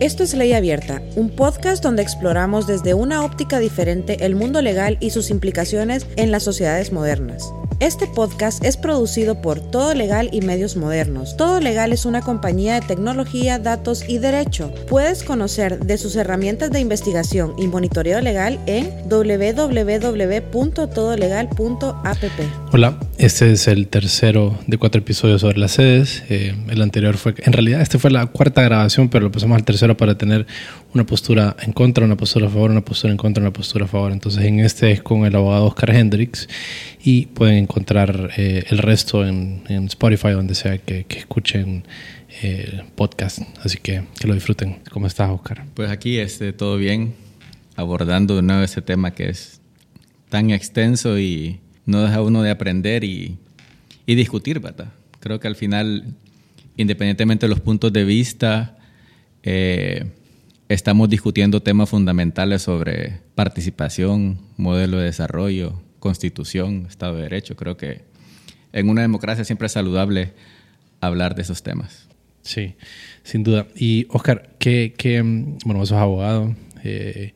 Esto es Ley Abierta, un podcast donde exploramos desde una óptica diferente el mundo legal y sus implicaciones en las sociedades modernas. Este podcast es producido por Todo Legal y Medios Modernos. Todo Legal es una compañía de tecnología, datos y derecho. Puedes conocer de sus herramientas de investigación y monitoreo legal en www.todolegal.app. Hola, este es el tercero de cuatro episodios sobre las sedes. Eh, el anterior fue, en realidad, este fue la cuarta grabación, pero lo pasamos al tercero para tener una postura en contra, una postura a favor, una postura en contra, una postura a favor. Entonces, en este es con el abogado Oscar Hendricks y pueden encontrar eh, el resto en, Spotify, donde sea que, escuchen eh, podcast. Así que que lo disfruten. ¿Cómo estás, Oscar? Pues aquí este, todo bien, abordando de nuevo ese tema que es tan extenso y no deja uno de aprender y, y discutir, ¿verdad? Creo que al final, independientemente de los puntos de vista, eh, estamos discutiendo temas fundamentales sobre participación, modelo de desarrollo, constitución, Estado de Derecho. Creo que en una democracia siempre es saludable hablar de esos temas. Sí, sin duda. Y Oscar, ¿qué, qué bueno, vos sos abogado, eh,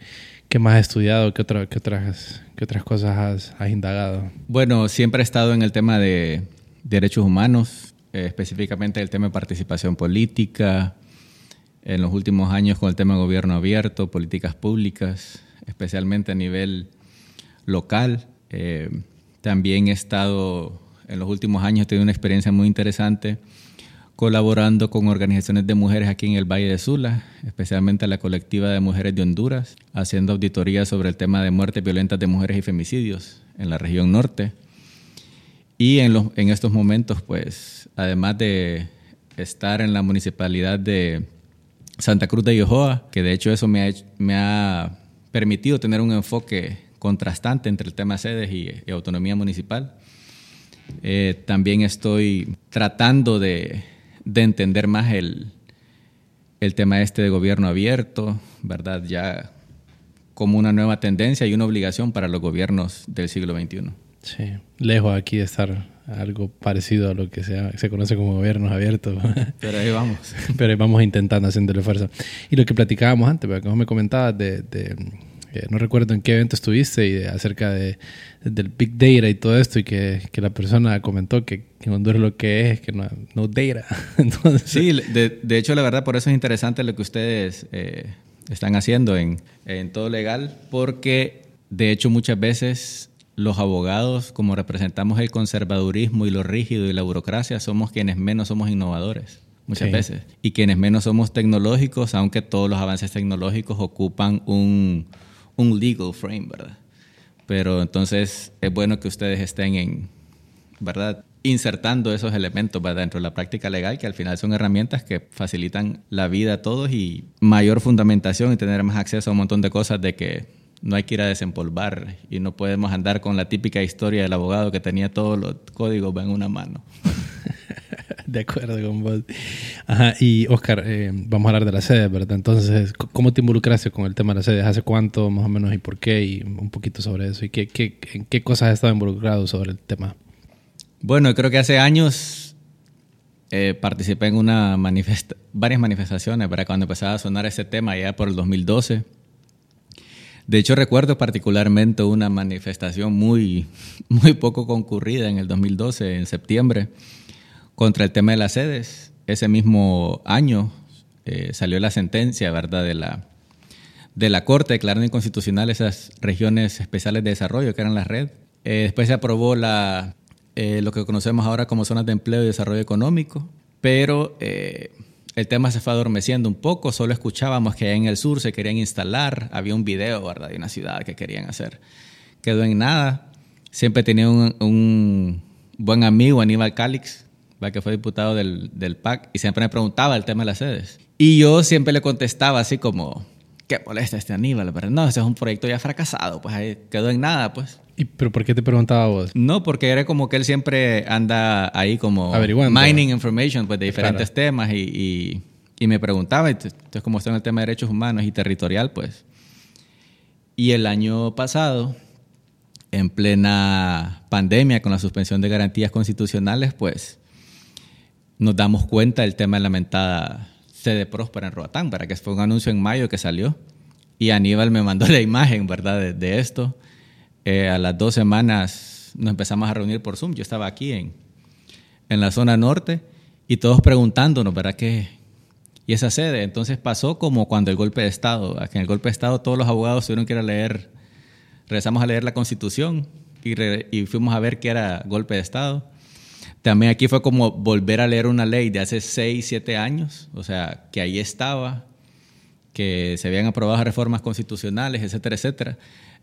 ¿qué más has estudiado? ¿Qué, otra, qué, otras, qué otras cosas has, indagado? Bueno, siempre he estado en el tema de derechos humanos, eh, específicamente el tema de participación política, en los últimos años con el tema de gobierno abierto, políticas públicas, especialmente a nivel local. Eh, también he estado, en los últimos años, he tenido una experiencia muy interesante colaborando con organizaciones de mujeres aquí en el Valle de Sula, especialmente la colectiva de mujeres de Honduras, haciendo auditorías sobre el tema de muertes violentas de mujeres y femicidios en la región norte. Y en, estos momentos, pues, además de estar en la municipalidad de Santa Cruz de Yohoa, que de hecho eso me ha permitido tener un enfoque contrastante entre el tema sedes y, autonomía municipal. Eh, también estoy tratando de, entender más el, el, tema este de gobierno abierto, ¿verdad? Ya como una nueva tendencia y una obligación para los gobiernos del siglo XXI. Sí, lejos aquí de estar algo parecido a lo que se, se conoce como gobiernos abiertos. Pero ahí vamos. Pero ahí vamos intentando, haciéndole fuerza. Y lo que platicábamos antes, vos me comentabas de no recuerdo en qué evento estuviste y acerca de, del Big Data y todo esto y que, la persona comentó que, que Honduras lo que es, que no, no data. Entonces, sí, de, de, hecho la verdad por eso es interesante lo que ustedes eh, están haciendo en, en todo legal, porque de hecho muchas veces los abogados, como representamos el conservadurismo y lo rígido y la burocracia, somos quienes menos somos innovadores muchas veces. Y quienes menos somos tecnológicos, aunque todos los avances tecnológicos ocupan un, un legal frame, ¿verdad? Pero entonces es bueno que ustedes estén en, ¿verdad? Insertando esos elementos dentro de la práctica legal, que al final son herramientas que facilitan la vida a todos y mayor fundamentación y tener más acceso a un montón de cosas de que no hay que ir a desempolvar y no podemos andar con la típica historia del abogado que tenía todos los códigos en una mano. de acuerdo con vos. Ajá, y Oscar, eh, vamos a hablar de la sede, ¿verdad? Entonces, ¿cómo te involucraste con el tema de la sede? ¿Hace cuánto, más o menos, y por qué? Y un poquito sobre eso. ¿Y qué, qué, en qué cosas has estado involucrado sobre el tema? Bueno, creo que hace años eh, participé en una manifesta varias manifestaciones, para Cuando empezaba a sonar ese tema, ya por el 2012. De hecho, recuerdo particularmente una manifestación muy, muy poco concurrida en el 2012, en septiembre, contra el tema de las sedes. Ese mismo año eh, salió la sentencia, ¿verdad?, de la, de la Corte declarando inconstitucional esas regiones especiales de desarrollo que eran la red. Eh, después se aprobó la, eh, lo que conocemos ahora como zonas de empleo y desarrollo económico, pero el tema se fue adormeciendo un poco, solo escuchábamos que en el sur se querían instalar, había un video, ¿verdad?, de una ciudad que querían hacer. Quedó en nada. Siempre tenía un, un buen amigo, Aníbal Calix, que fue diputado del, del PAC, y siempre me preguntaba el tema de las sedes. Y yo siempre le contestaba así como, ¿qué molesta este Aníbal? No, ese es un proyecto ya fracasado, pues ahí quedó en nada, pues. ¿Y pero por qué te preguntaba vos? No, porque era como que él siempre anda ahí como mining information pues, de diferentes temas y, y, me preguntaba, entonces como está en el tema de derechos humanos y territorial, pues. Y el año pasado, en plena pandemia, con la suspensión de garantías constitucionales, pues nos damos cuenta del tema de la lamentada sede próspera en Roatán, para que fue un anuncio en mayo que salió. Y Aníbal me mandó la imagen, ¿verdad?, de, esto. Eh, a las dos semanas nos empezamos a reunir por Zoom. Yo estaba aquí en, en la zona norte y todos preguntándonos, ¿verdad?, ¿Qué, y esa sede. Entonces pasó como cuando el golpe de Estado, que en el golpe de Estado todos los abogados tuvieron que ir a leer, regresamos a leer la Constitución y, y fuimos a ver qué era golpe de Estado. También aquí fue como volver a leer una ley de hace 6, 7 años, o sea, que ahí estaba, que se habían aprobado reformas constitucionales, etcétera, etcétera.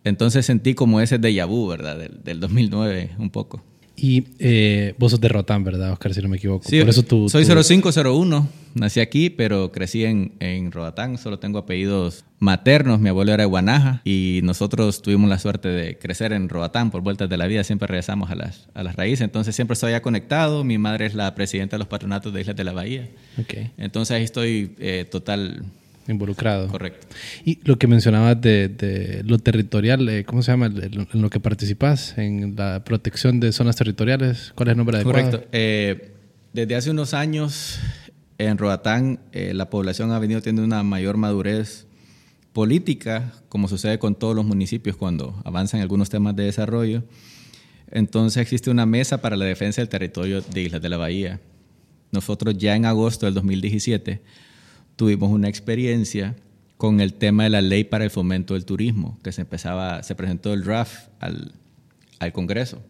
Entonces sentí como ese déjà vu, ¿verdad? Del, del 2009 un poco. Y eh, vos sos de Rotán, ¿verdad, Oscar? Si no me equivoco. Sí, Por eso tú, soy 0501. Nací aquí, pero crecí en, en Roatán. Solo tengo apellidos maternos. Mi abuelo era de Guanaja y nosotros tuvimos la suerte de crecer en Roatán por vueltas de la vida. Siempre regresamos a las, a las raíces. Entonces siempre estoy ya conectado. Mi madre es la presidenta de los patronatos de Islas de la Bahía. Okay. Entonces ahí estoy eh, total involucrado. Correcto. Y lo que mencionabas de, lo territorial, eh, ¿cómo se llama? En lo que participas, en la protección de zonas territoriales, ¿cuál es el nombre adecuado? Correcto. Eh, desde hace unos años en Roatán eh, la población ha venido teniendo una mayor madurez política, como sucede con todos los municipios cuando avanzan algunos temas de desarrollo. Entonces existe una mesa para la defensa del territorio de Islas de la Bahía. Nosotros ya en agosto del 2017 tuvimos una experiencia con el tema de la ley para el fomento del turismo, que se empezaba, se presentó el draft al, al Congreso.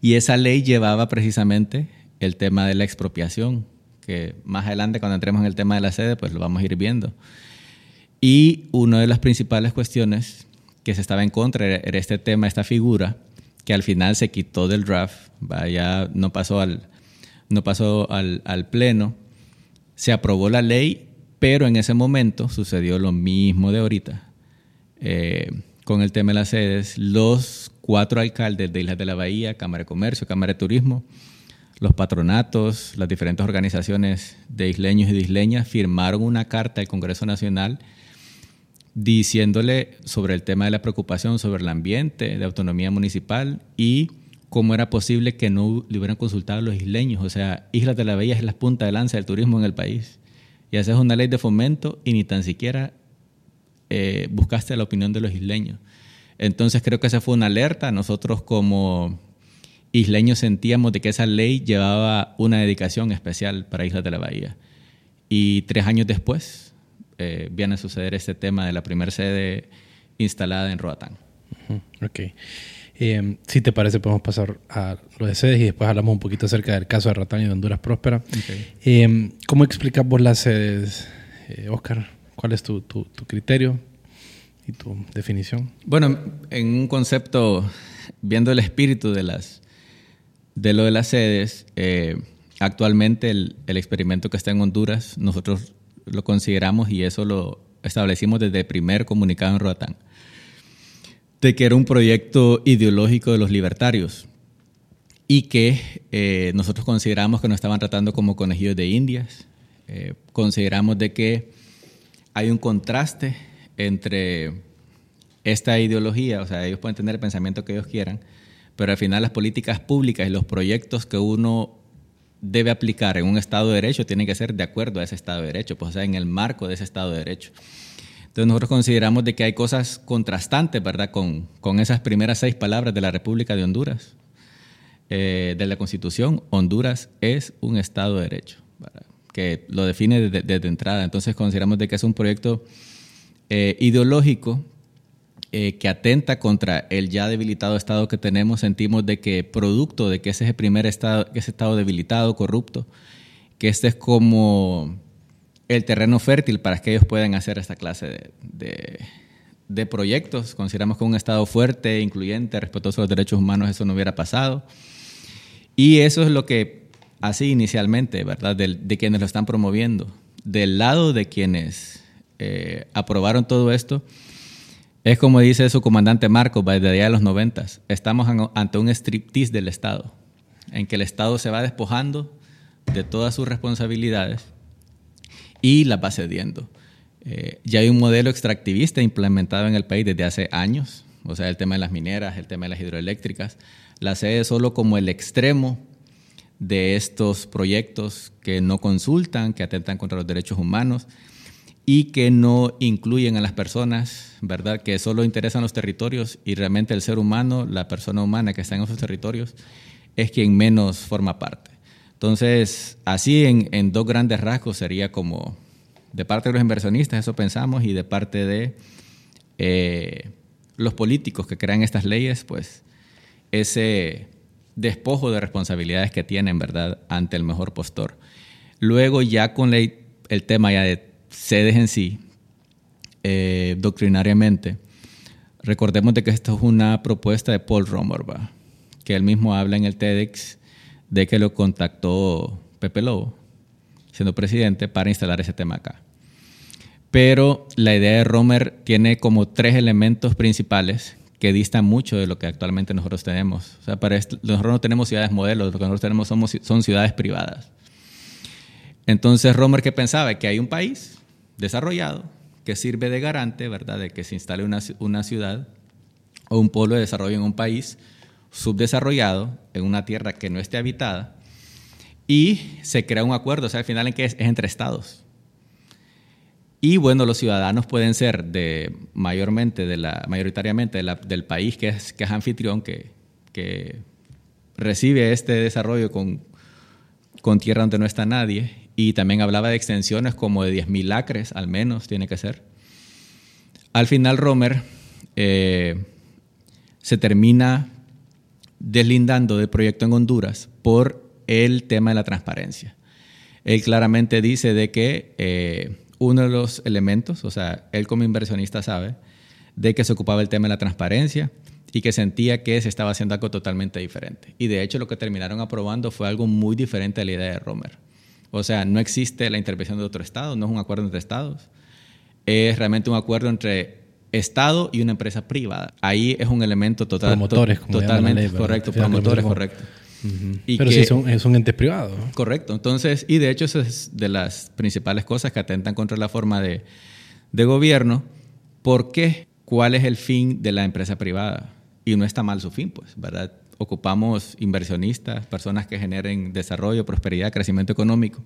Y esa ley llevaba precisamente el tema de la expropiación, que más adelante cuando entremos en el tema de la sede, pues lo vamos a ir viendo. Y una de las principales cuestiones que se estaba en contra era este tema, esta figura, que al final se quitó del draft, ya no pasó al, no pasó al, al pleno, se aprobó la ley, pero en ese momento sucedió lo mismo de ahorita. Eh, con el tema de las sedes, los cuatro alcaldes de Islas de la Bahía, Cámara de Comercio, Cámara de Turismo, los patronatos, las diferentes organizaciones de isleños y de isleñas firmaron una carta al Congreso Nacional diciéndole sobre el tema de la preocupación sobre el ambiente, de autonomía municipal y cómo era posible que no le hubieran consultado a los isleños. O sea, Islas de la Bahía es la punta de lanza del turismo en el país. Y haces una ley de fomento y ni tan siquiera eh, buscaste la opinión de los isleños. Entonces creo que esa fue una alerta. Nosotros como isleños sentíamos de que esa ley llevaba una dedicación especial para Islas de la Bahía. Y tres años después eh, viene a suceder este tema de la primera sede instalada en Roatán. Ok. Eh, si te parece, podemos pasar a lo de sedes y después hablamos un poquito acerca del caso de Ratán y de Honduras Próspera. Eh, ¿Cómo explicas vos las sedes, eh, Oscar? ¿Cuál es tu, tu, criterio y tu definición? Bueno, en un concepto, viendo el espíritu de, las, de lo de las sedes, actualmente el, el experimento que está en Honduras, nosotros lo consideramos y eso lo establecimos desde el primer comunicado en Roatán de que era un proyecto ideológico de los libertarios y que eh, nosotros consideramos que nos estaban tratando como conejillos de indias. Eh, consideramos de que hay un contraste entre esta ideología, o sea, ellos pueden tener el pensamiento que ellos quieran, pero al final las políticas públicas y los proyectos que uno debe aplicar en un Estado de Derecho tienen que ser de acuerdo a ese Estado de Derecho, pues, o sea, en el marco de ese Estado de Derecho. Entonces nosotros consideramos de que hay cosas contrastantes, ¿verdad?, con, con esas primeras seis palabras de la República de Honduras, eh, de la Constitución. Honduras es un Estado de Derecho, que lo define desde, entrada. Entonces consideramos de que es un proyecto eh, ideológico eh, que atenta contra el ya debilitado Estado que tenemos. Sentimos de que producto de que ese es el primer Estado, que ese Estado debilitado, corrupto, que este es como el terreno fértil para que ellos puedan hacer esta clase de, proyectos. Consideramos que un Estado fuerte, incluyente, respetuoso de los derechos humanos, eso no hubiera pasado. Y eso es lo que así inicialmente, ¿verdad? De, quienes lo están promoviendo. Del lado de quienes eh, aprobaron todo esto, es como dice su comandante Marcos desde allá de los noventas, estamos ante un striptease del Estado, en que el Estado se va despojando de todas sus responsabilidades y las va cediendo. Eh, ya hay un modelo extractivista implementado en el país desde hace años, o sea, el tema de las mineras, el tema de las hidroeléctricas. La sede solo como el extremo de estos proyectos que no consultan, que atentan contra los derechos humanos y que no incluyen a las personas, ¿verdad? Que solo interesan los territorios y realmente el ser humano, la persona humana que está en esos territorios, es quien menos forma parte. Entonces, así en, dos grandes rasgos sería como, de parte de los inversionistas, eso pensamos, y de parte de eh, los políticos que crean estas leyes, pues ese despojo de responsabilidades que tienen, ¿verdad?, ante el mejor postor. Luego ya con el tema ya de sedes en sí, eh, doctrinariamente, recordemos de que esto es una propuesta de Paul Romer, que él mismo habla en el TEDx de que lo contactó Pepe Lobo, siendo presidente, para instalar ese tema acá. Pero la idea de Romer tiene como tres elementos principales que distan mucho de lo que actualmente nosotros tenemos. O sea, para nosotros no tenemos ciudades modelos, lo que nosotros tenemos son ciudades privadas. Entonces Romer que pensaba que hay un país desarrollado que sirve de garante, ¿verdad?, de que se instale una, ciudad o un polo de desarrollo en un país subdesarrollado, en una tierra que no esté habitada, y se crea un acuerdo, o sea, al final en que es, entre estados. Y bueno, los ciudadanos pueden ser de mayormente, de la, mayoritariamente del país que es, que es anfitrión, que, que recibe este desarrollo con, con tierra donde no está nadie, y también hablaba de extensiones como de 10.000 acres, al menos tiene que ser. Al final Romer eh, se termina deslindando del proyecto en Honduras por el tema de la transparencia. Él claramente dice de que eh, uno de los elementos, o sea, él como inversionista sabe, de que se ocupaba el tema de la transparencia y que sentía que se estaba haciendo algo totalmente diferente. Y de hecho lo que terminaron aprobando fue algo muy diferente a la idea de Romer. O sea, no existe la intervención de otro Estado, no es un acuerdo entre Estados. Es realmente un acuerdo entre Estado y una empresa privada. Ahí es un elemento total, promotores, como totalmente correcto, promotores, correcto. Pero sí, es un, ente privado. Correcto. Entonces, y de hecho, eso es de las principales cosas que atentan contra la forma de, de gobierno. ¿Por qué? ¿Cuál es el fin de la empresa privada? Y no está mal su fin, pues, ¿verdad? ocupamos inversionistas, personas que generen desarrollo, prosperidad, crecimiento económico.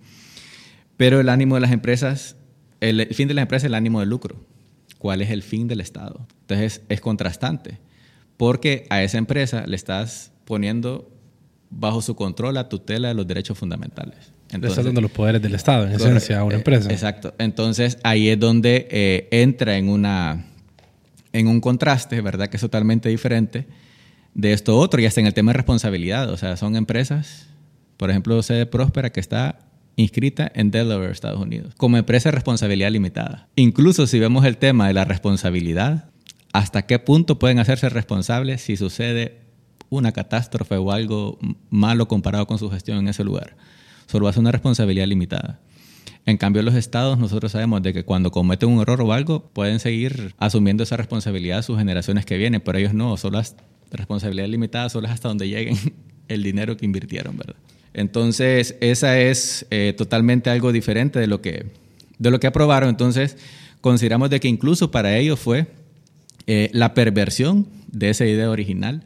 Pero el ánimo de las empresas, el fin de las empresas es el ánimo de lucro. ¿Cuál es el fin del Estado? Entonces es contrastante, porque a esa empresa le estás poniendo bajo su control la tutela de los derechos fundamentales. Entonces, le estás dando los poderes del Estado, en esencia, a una empresa. Exacto. Entonces ahí es donde eh, entra en, una, en un contraste, ¿verdad? Que es totalmente diferente de esto otro, y hasta en el tema de responsabilidad. O sea, son empresas, por ejemplo, sede Próspera, que está inscrita en Delaware, Estados Unidos, como empresa de responsabilidad limitada. Incluso si vemos el tema de la responsabilidad, ¿hasta qué punto pueden hacerse responsables si sucede una catástrofe o algo malo comparado con su gestión en ese lugar? Solo hace una responsabilidad limitada. En cambio, los estados, nosotros sabemos de que cuando cometen un error o algo, pueden seguir asumiendo esa responsabilidad sus generaciones que vienen, pero ellos no, solo responsabilidad limitada solo es hasta donde lleguen el dinero que invirtieron, ¿verdad? Entonces, esa es eh, totalmente algo diferente de lo, que, de lo que aprobaron. Entonces, consideramos de que incluso para ellos fue eh, la perversión de esa idea original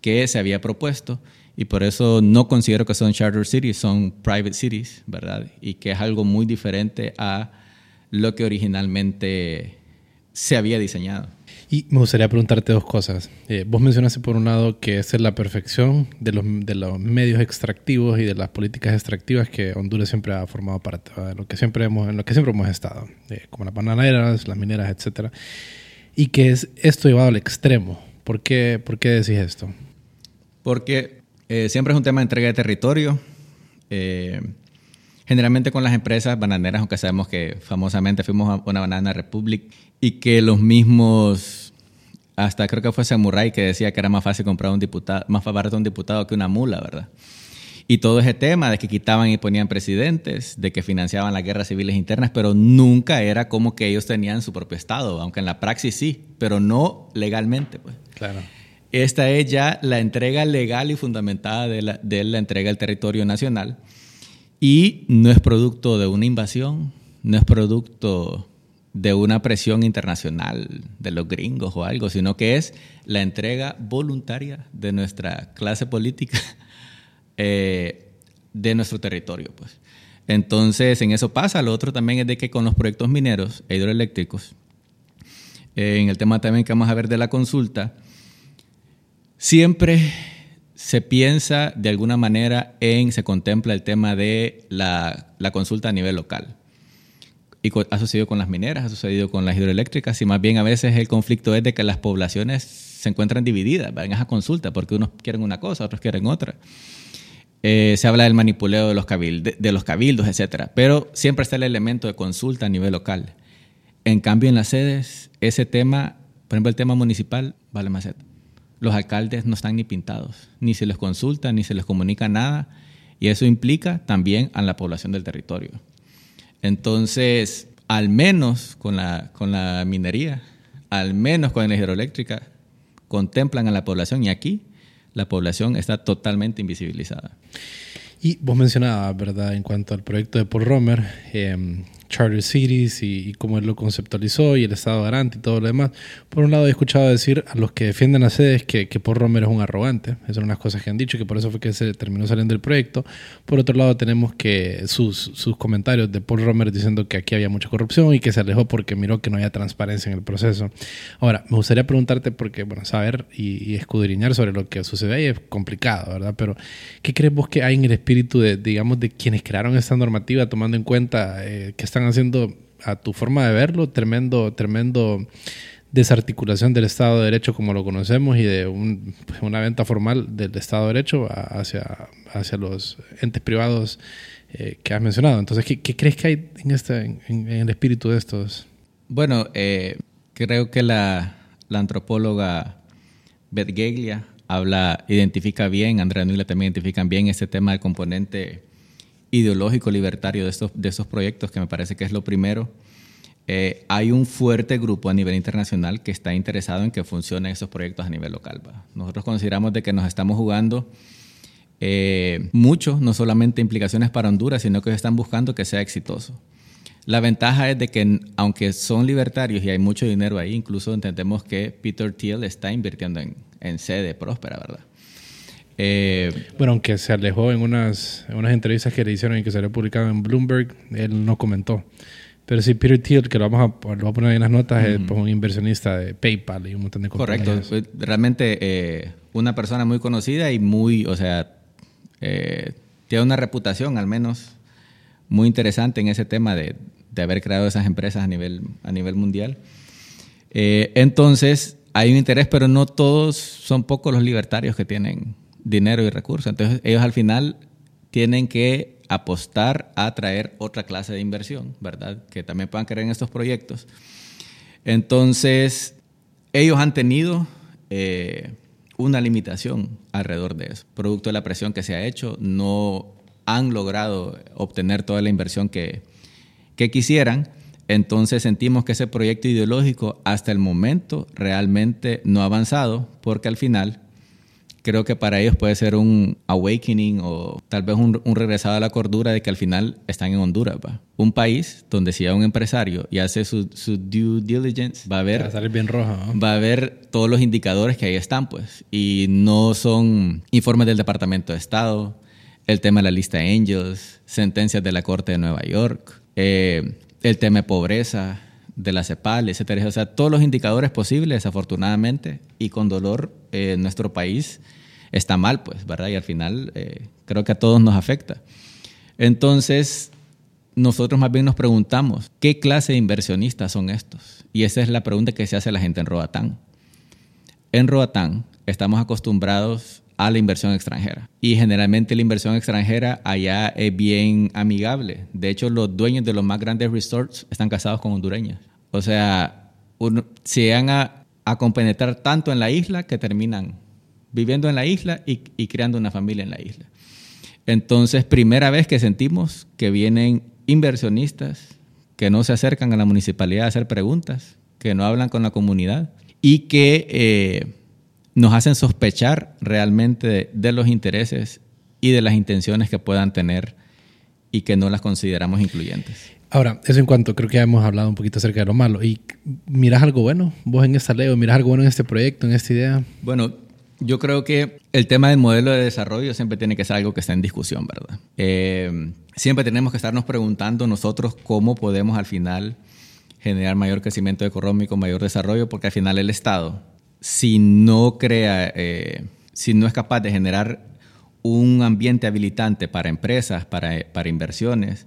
que se había propuesto y por eso no considero que son charter cities, son private cities, ¿verdad? Y que es algo muy diferente a lo que originalmente se había diseñado. Y me gustaría preguntarte dos cosas. Eh, vos mencionaste por un lado que es la perfección de los, de los medios extractivos y de las políticas extractivas que Honduras siempre ha formado parte de lo que siempre hemos, en lo que siempre hemos estado, eh, como las bananeras, las mineras, etcétera. Y que es esto llevado al extremo. ¿Por qué, por qué decís esto? Porque eh, siempre es un tema de entrega de territorio. generalmente con las empresas bananeras, aunque sabemos que famosamente fuimos a una banana republic y que los mismos, hasta creo que fue Samurai que decía que era más fácil comprar un diputado, más barato un diputado que una mula, ¿verdad? Y todo ese tema de que quitaban y ponían presidentes, de que financiaban las guerras civiles internas, pero nunca era como que ellos tenían su propio Estado, aunque en la praxis sí, pero no legalmente. Pues. Claro. Esta es ya la entrega legal y fundamentada de la, de la entrega del territorio nacional y no es producto de una invasión, no es producto de una presión internacional de los gringos o algo, sino que es la entrega voluntaria de nuestra clase política eh, de nuestro territorio. Pues. Entonces, en eso pasa. Lo otro también es de que con los proyectos mineros e hidroeléctricos, en el tema también que vamos a ver de la consulta, siempre se piensa de alguna manera en, se contempla el tema de la, la consulta a nivel local. Y ha sucedido con las mineras, ha sucedido con las hidroeléctricas, y más bien a veces el conflicto es de que las poblaciones se encuentran divididas en esa consulta, porque unos quieren una cosa, otros quieren otra. Eh, se habla del manipuleo de los, de los cabildos, etc. Pero siempre está el elemento de consulta a nivel local. En cambio, en las sedes, ese tema, por ejemplo, el tema municipal, vale más los alcaldes no están ni pintados, ni se les consulta, ni se les comunica nada, y eso implica también a la población del territorio. Entonces, al menos con la, con la minería, al menos con la hidroeléctrica, contemplan a la población y aquí la población está totalmente invisibilizada. Y vos mencionabas, ¿verdad?, en cuanto al proyecto de Paul Romer, eh, Charter Cities y, cómo él lo conceptualizó y el Estado garante y todo lo demás. Por un lado, he escuchado decir a los que defienden las sedes que, que Paul Romer es un arrogante. Esas son unas cosas que han dicho, que por eso fue que se terminó saliendo del proyecto. Por otro lado, tenemos que sus, sus comentarios de Paul Romer diciendo que aquí había mucha corrupción y que se alejó porque miró que no había transparencia en el proceso. Ahora, me gustaría preguntarte, porque, bueno, saber y, escudriñar sobre lo que sucede ahí es complicado, ¿verdad? Pero, ¿qué crees vos que hay en el espíritu de, digamos, de quienes crearon esta normativa, tomando en cuenta eh, que están haciendo a tu forma de verlo tremendo, tremendo desarticulación del Estado de Derecho como lo conocemos y de pues, una venta formal del Estado de Derecho hacia, hacia los entes privados eh, que has mencionado. Entonces, ¿qué, crees que hay en, este, en, el espíritu de estos? Bueno, eh, creo que la, antropóloga Beth Geglia habla, identifica bien, Andrea Nula también identifican bien este tema del componente ideológico libertario de estos, de estos proyectos, que me parece que es lo primero. Eh, hay un fuerte grupo a nivel internacional que está interesado en que funcionen esos proyectos a nivel local. Nosotros consideramos de que nos estamos jugando eh, mucho, no solamente implicaciones para Honduras, sino que están buscando que sea exitoso. La ventaja es de que aunque son libertarios y hay mucho dinero ahí, incluso entendemos que Peter Thiel está invirtiendo en, en sede próspera, ¿verdad? Eh, bueno, aunque se alejó en unas, unas entrevistas que le hicieron y que se le publicado en Bloomberg, él no comentó. Pero sí, Peter Thiel, que lo vamos a, lo a poner en las notas, es pues, un inversionista de PayPal y un montón de cosas. Correcto. Pues, realmente eh, una persona muy conocida y muy, o sea, eh, tiene una reputación al menos muy interesante en ese tema de, de haber creado esas empresas a nivel, a nivel mundial. entonces, hay un interés, pero no todos son pocos los libertarios que tienen dinero y recursos. Entonces ellos al final tienen que apostar a traer otra clase de inversión, ¿verdad? Que también puedan creer en estos proyectos. Entonces, ellos han tenido eh, una limitación alrededor de eso. Producto de la presión que se ha hecho, no han logrado obtener toda la inversión que, que quisieran. Entonces sentimos que ese proyecto ideológico hasta el momento realmente no ha avanzado porque al final creo que para ellos puede ser un awakening o tal vez un, regresado a la cordura de que al final están en Honduras, ¿va? un país donde si hay un empresario y hace su, due diligence, va a ver... Va a bien rojo. Va a ver todos los indicadores que ahí están, pues. Y no son informes del Departamento de Estado, el tema de la lista de Angels, sentencias de la Corte de Nueva York, eh, el tema de pobreza, de la CEPAL, etcétera. O sea, todos los indicadores posibles, desafortunadamente, y con dolor, eh, nuestro país está mal, pues, ¿verdad? Y al final eh, creo que a todos nos afecta. Entonces, nosotros más bien nos preguntamos, ¿qué clase de inversionistas son estos? Y esa es la pregunta que se hace la gente en Roatán. En Roatán estamos acostumbrados a la inversión extranjera. Y generalmente la inversión extranjera allá es bien amigable. De hecho, los dueños de los más grandes resorts están casados con hondureños. O sea, se van a, a, compenetrar tanto en la isla que terminan viviendo en la isla y, y creando una familia en la isla. Entonces, primera vez que sentimos que vienen inversionistas que no se acercan a la municipalidad a hacer preguntas, que no hablan con la comunidad y que eh, nos hacen sospechar realmente de, los intereses y de las intenciones que puedan tener y que no las consideramos incluyentes. Ahora, eso en cuanto, creo que ya hemos hablado un poquito acerca de lo malo. ¿Y miras algo bueno vos en esta ley o miras algo bueno en este proyecto, en esta idea? Bueno, Yo creo que el tema del modelo de desarrollo siempre tiene que ser algo que está en discusión, ¿verdad? Eh, siempre tenemos que estarnos preguntando nosotros cómo podemos al final generar mayor crecimiento económico, mayor desarrollo, porque al final el Estado, si no crea, eh, si no es capaz de generar un ambiente habilitante para empresas, para, para inversiones,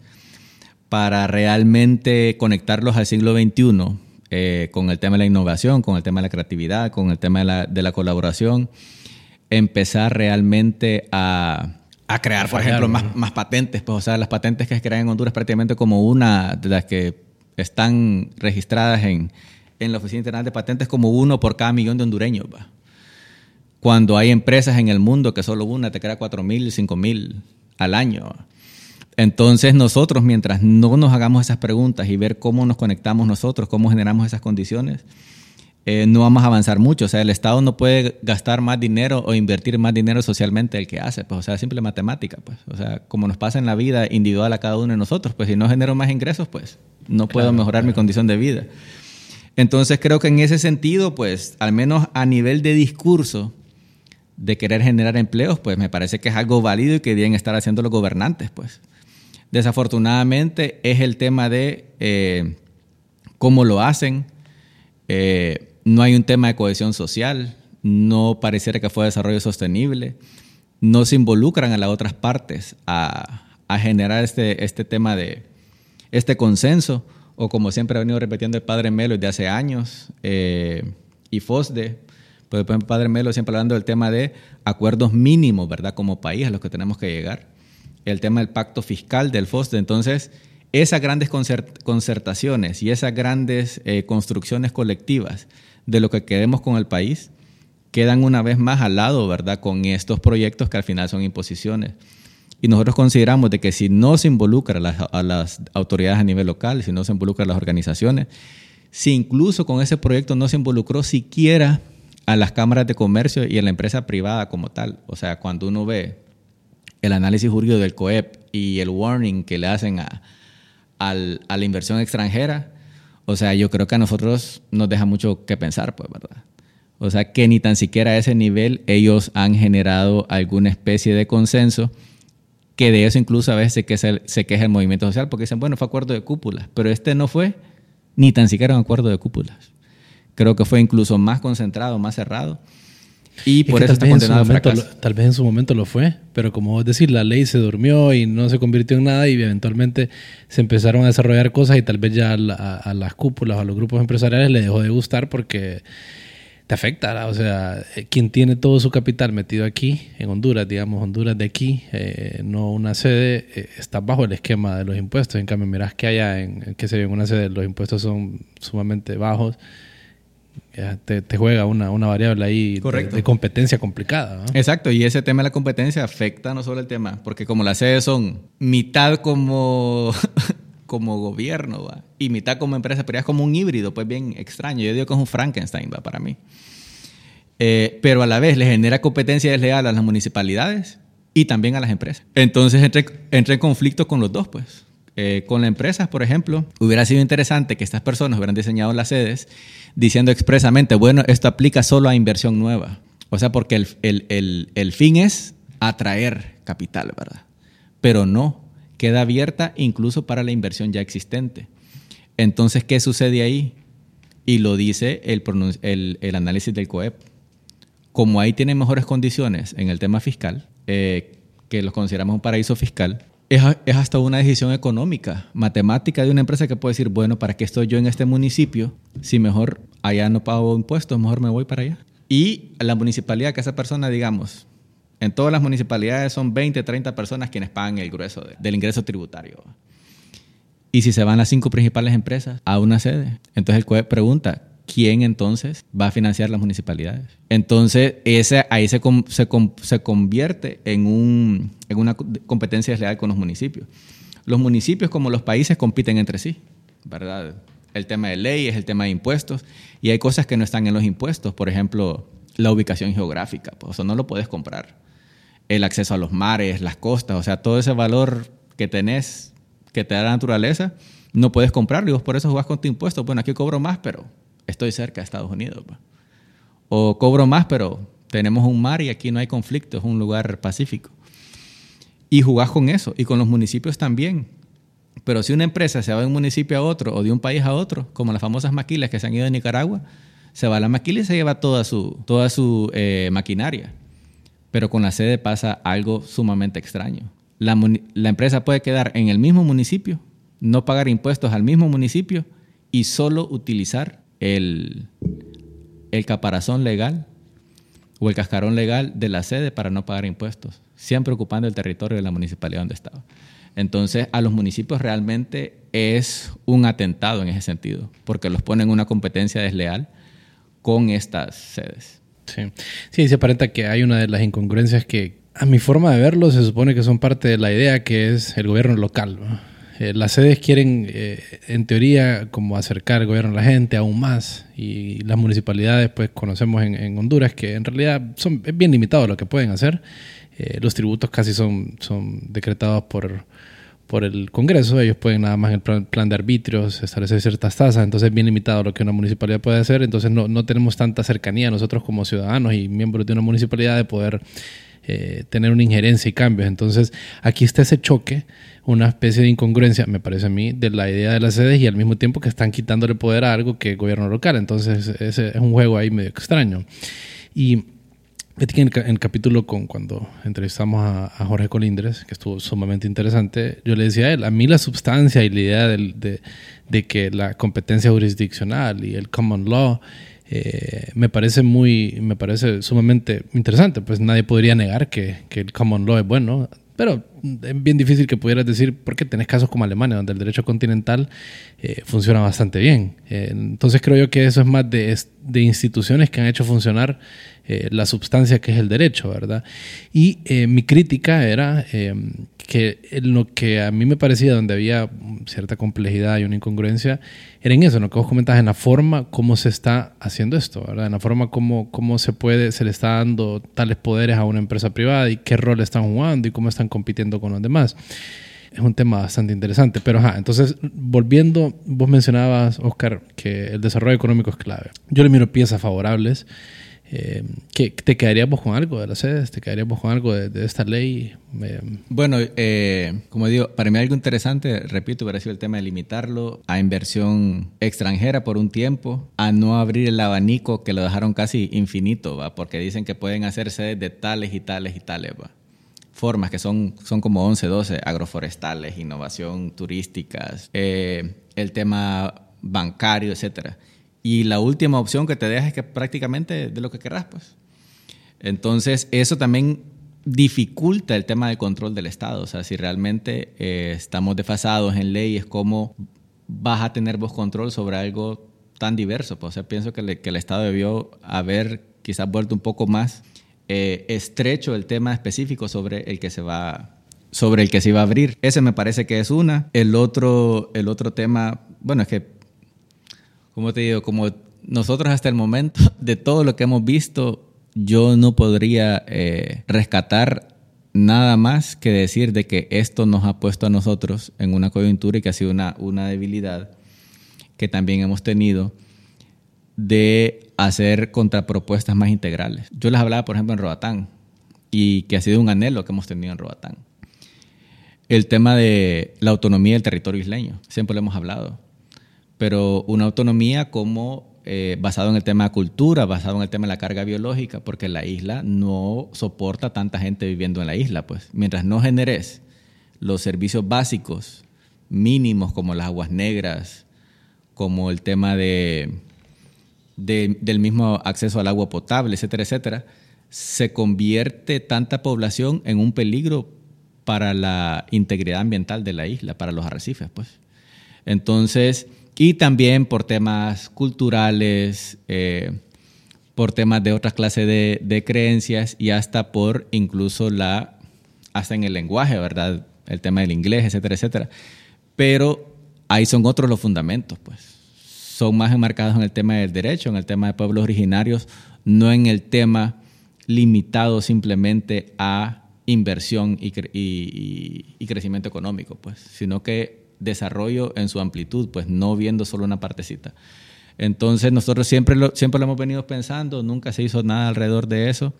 para realmente conectarlos al siglo XXI, eh, con el tema de la innovación, con el tema de la creatividad, con el tema de la, de la colaboración, empezar realmente a, a crear, por ejemplo, más, más, patentes. Pues, o sea, las patentes que se crean en Honduras prácticamente como una de las que están registradas en, en la Oficina Internacional de Patentes como uno por cada millón de hondureños. ¿va? Cuando hay empresas en el mundo que solo una te crea 4.000, 5.000 al año. Entonces nosotros, mientras no nos hagamos esas preguntas y ver cómo nos conectamos nosotros, cómo generamos esas condiciones, eh, no vamos a avanzar mucho. O sea, el Estado no puede gastar más dinero o invertir más dinero socialmente del que hace. Pues, o sea, simple matemática. Pues. O sea, como nos pasa en la vida individual a cada uno de nosotros, pues si no genero más ingresos, pues no puedo mejorar mi condición de vida. Entonces creo que en ese sentido, pues al menos a nivel de discurso de querer generar empleos, pues me parece que es algo válido y que deben estar haciendo los gobernantes, pues. Desafortunadamente es el tema de eh, cómo lo hacen. Eh, no hay un tema de cohesión social, no pareciera que fue desarrollo sostenible, no se involucran a las otras partes a, generar este, este tema de este consenso, o como siempre ha venido repitiendo el padre Melo desde hace años, eh, y FOSDE, pues el padre Melo siempre hablando del tema de acuerdos mínimos, ¿verdad? Como país a los que tenemos que llegar el tema del pacto fiscal del FOSDE. Entonces, esas grandes concertaciones y esas grandes eh, construcciones colectivas de lo que queremos con el país quedan una vez más al lado, ¿verdad? Con estos proyectos que al final son imposiciones. Y nosotros consideramos de que si no se involucra a las, a las autoridades a nivel local, si no se involucra a las organizaciones, si incluso con ese proyecto no se involucró siquiera a las cámaras de comercio y a la empresa privada como tal. O sea, cuando uno ve el análisis jurídico del COEP y el warning que le hacen a, la inversión extranjera, o sea, yo creo que a nosotros nos deja mucho que pensar, pues, ¿verdad? O sea, que ni tan siquiera a ese nivel ellos han generado alguna especie de consenso, que de eso incluso a veces se, se queja el movimiento social, porque dicen, bueno, fue acuerdo de cúpulas, pero este no fue ni tan siquiera un acuerdo de cúpulas. Creo que fue incluso más concentrado, más cerrado. Y por eso está condenado Tal vez en su momento lo fue, pero como vos decís, la ley se durmió y no se convirtió en nada y eventualmente se empezaron a desarrollar cosas y tal vez ya a, las cúpulas o a los grupos empresariales le dejó de gustar porque te afecta. O sea, eh, quien tiene todo su capital metido aquí, en Honduras, digamos, Honduras de aquí, eh, no una sede, eh, está bajo el esquema de los impuestos. En cambio, mirás que allá, en, que se en una sede, los impuestos son sumamente bajos te, juega una, una, variable ahí de, competencia complicada. Exacto, y ese tema de la competencia afecta no solo el tema, porque como las sedes son mitad como, como gobierno y mitad como empresa, pero es como un híbrido, pues bien extraño. Yo digo que es un Frankenstein ¿va? para mí. Eh, pero a la vez le genera competencia desleal a las municipalidades y también a las empresas. Entonces entra, en conflicto con los dos, pues. Eh, con las empresas, por ejemplo, hubiera sido interesante que estas personas hubieran diseñado las sedes diciendo expresamente, bueno, esto aplica solo a inversión nueva. O sea, porque el, fin es atraer capital, ¿verdad? Pero no, queda abierta incluso para la inversión ya existente. Entonces, ¿qué sucede ahí? Y lo dice el, el análisis del COEP. Como ahí tienen mejores condiciones en el tema fiscal, eh, que los consideramos un paraíso fiscal, es, hasta una decisión económica, matemática de una empresa que puede decir, bueno, ¿para qué estoy yo en este municipio? Si mejor allá no pago impuestos, mejor me voy para allá. Y la municipalidad, que esa persona, digamos, en todas las municipalidades son 20, 30 personas quienes pagan el grueso del ingreso tributario. Y si se van las cinco principales empresas a una sede, entonces el pregunta, ¿quién entonces va a financiar las municipalidades? Entonces, ese, ahí se, se, se convierte en, un, en una competencia desleal con los municipios. Los municipios, como los países, compiten entre sí, ¿verdad? El tema de leyes, el tema de impuestos, y hay cosas que no están en los impuestos, por ejemplo, la ubicación geográfica, pues eso no lo puedes comprar. El acceso a los mares, las costas, o sea, todo ese valor que tenés, que te da la naturaleza, no puedes comprarlo y vos por eso jugás con tu impuesto. Bueno, aquí cobro más, pero estoy cerca de Estados Unidos. O cobro más, pero Tenemos un mar y aquí no hay conflicto, es un lugar pacífico. Y jugás con eso, y con los municipios también. Pero si una empresa se va de un municipio a otro o de un país a otro, como las famosas maquilas que se han ido de Nicaragua, se va a la maquila y se lleva toda su, toda su eh, maquinaria. Pero con la sede pasa algo sumamente extraño. La empresa puede quedar en el mismo municipio, no pagar impuestos al mismo municipio y solo utilizar el, el caparazón legal o el cascarón legal de la sede para no pagar impuestos, siempre ocupando el territorio de la municipalidad donde estaba. Entonces, a los municipios realmente es un atentado en ese sentido, porque los ponen en una competencia desleal con estas sedes. Sí, sí, se aparenta que hay una de las incongruencias que, a mi forma de verlo, se supone que son parte de la idea que es el gobierno local. Eh, las sedes quieren, eh, en teoría, como acercar el gobierno a la gente aún más. Y las municipalidades, pues conocemos en, Honduras que en realidad son, es bien limitado lo que pueden hacer. Eh, los tributos casi son, son decretados por, por el Congreso. Ellos pueden nada más en el plan, de arbitrios establecer ciertas tasas. Entonces es bien limitado lo que una municipalidad puede hacer. Entonces no, no tenemos tanta cercanía nosotros como ciudadanos y miembros de una municipalidad de poder tener una injerencia y cambios. Entonces aquí está ese choque una especie de incongruencia, me parece a mí, de la idea de las sedes y al mismo tiempo que están quitándole poder a algo que es gobierno local. Entonces, ese es un juego ahí medio extraño. Y en el, capítulo con cuando entrevistamos a, Jorge Colindres, que estuvo sumamente interesante, yo le decía a él, a mí la sustancia y la idea de, de, que la competencia jurisdiccional y el common law eh, me parece muy, me parece sumamente interesante, pues nadie podría negar que, que el common law es bueno. Pero es bien difícil que pudieras decir, porque tenés casos como Alemania, donde el derecho continental eh, funciona bastante bien. Eh, entonces creo yo que eso es más de, de instituciones que han hecho funcionar eh, la sustancia que es el derecho, ¿verdad? Y mi crítica era que en lo que a mí me parecía donde había cierta complejidad y una incongruencia era en eso, en lo que vos comentas, en la forma como se está haciendo esto, ¿verdad? En la forma como, cómo se puede, se le está dando tales poderes a una empresa privada y qué rol están jugando y cómo están compitiendo con los demás. Es un tema bastante interesante, pero ajá, entonces volviendo, vos mencionabas, Oscar, que el desarrollo económico es clave. Yo le miro piezas favorables eh, ¿Te quedaríamos con algo de las sedes? ¿Te quedaríamos con algo de, esta ley? Bueno, eh, como digo, para mí algo interesante, repito, hubiera sido el tema de limitarlo a inversión extranjera por un tiempo, a no abrir el abanico que lo dejaron casi infinito, ¿va? porque dicen que pueden hacer sedes de tales y tales y tales. formas que son, son como 11, 12, agroforestales, innovación turística, eh, el tema bancario, etcétera. Y la última opción que te deja es que prácticamente de lo que querrás, pues. Entonces, eso también dificulta el tema del control del Estado. O sea, si realmente eh, estamos desfasados en leyes, ¿cómo vas a tener vos control sobre algo tan diverso? Pues, o sea, pienso que, el Estado debió haber quizás vuelto un poco más eh, estrecho el tema específico sobre el que se va sobre el que se iba a abrir. Ese me parece que es una. El otro, el otro tema, bueno, es que como te digo, como nosotros hasta el momento, de todo lo que hemos visto, yo no podría eh, rescatar nada más que decir de que esto nos ha puesto a nosotros en una coyuntura y que ha sido una, una debilidad que también hemos tenido de hacer contrapropuestas más integrales. Yo les hablaba, por ejemplo, en Roatán y que ha sido un anhelo que hemos tenido en Roatán. El tema de la autonomía del territorio isleño, siempre lo hemos hablado pero una autonomía como eh, basado en el tema de cultura, basado en el tema de la carga biológica, porque la isla no soporta tanta gente viviendo en la isla, pues mientras no generes los servicios básicos mínimos como las aguas negras, como el tema de, del mismo acceso al agua potable, etcétera, etcétera, se convierte tanta población en un peligro para la integridad ambiental de la isla, para los arrecifes, pues. Entonces, y también por temas culturales, eh, por temas de otras clases de, creencias y hasta por incluso la, hasta en el lenguaje, ¿verdad? El tema del inglés, etcétera, etcétera. Pero ahí son otros los fundamentos, pues. Son más enmarcados en el tema del derecho, en el tema de pueblos originarios, no en el tema limitado simplemente a inversión y, y crecimiento económico, pues, sino que desarrollo en su amplitud, pues no viendo solo una partecita. Entonces nosotros siempre lo, siempre lo hemos venido pensando, nunca se hizo nada alrededor de eso.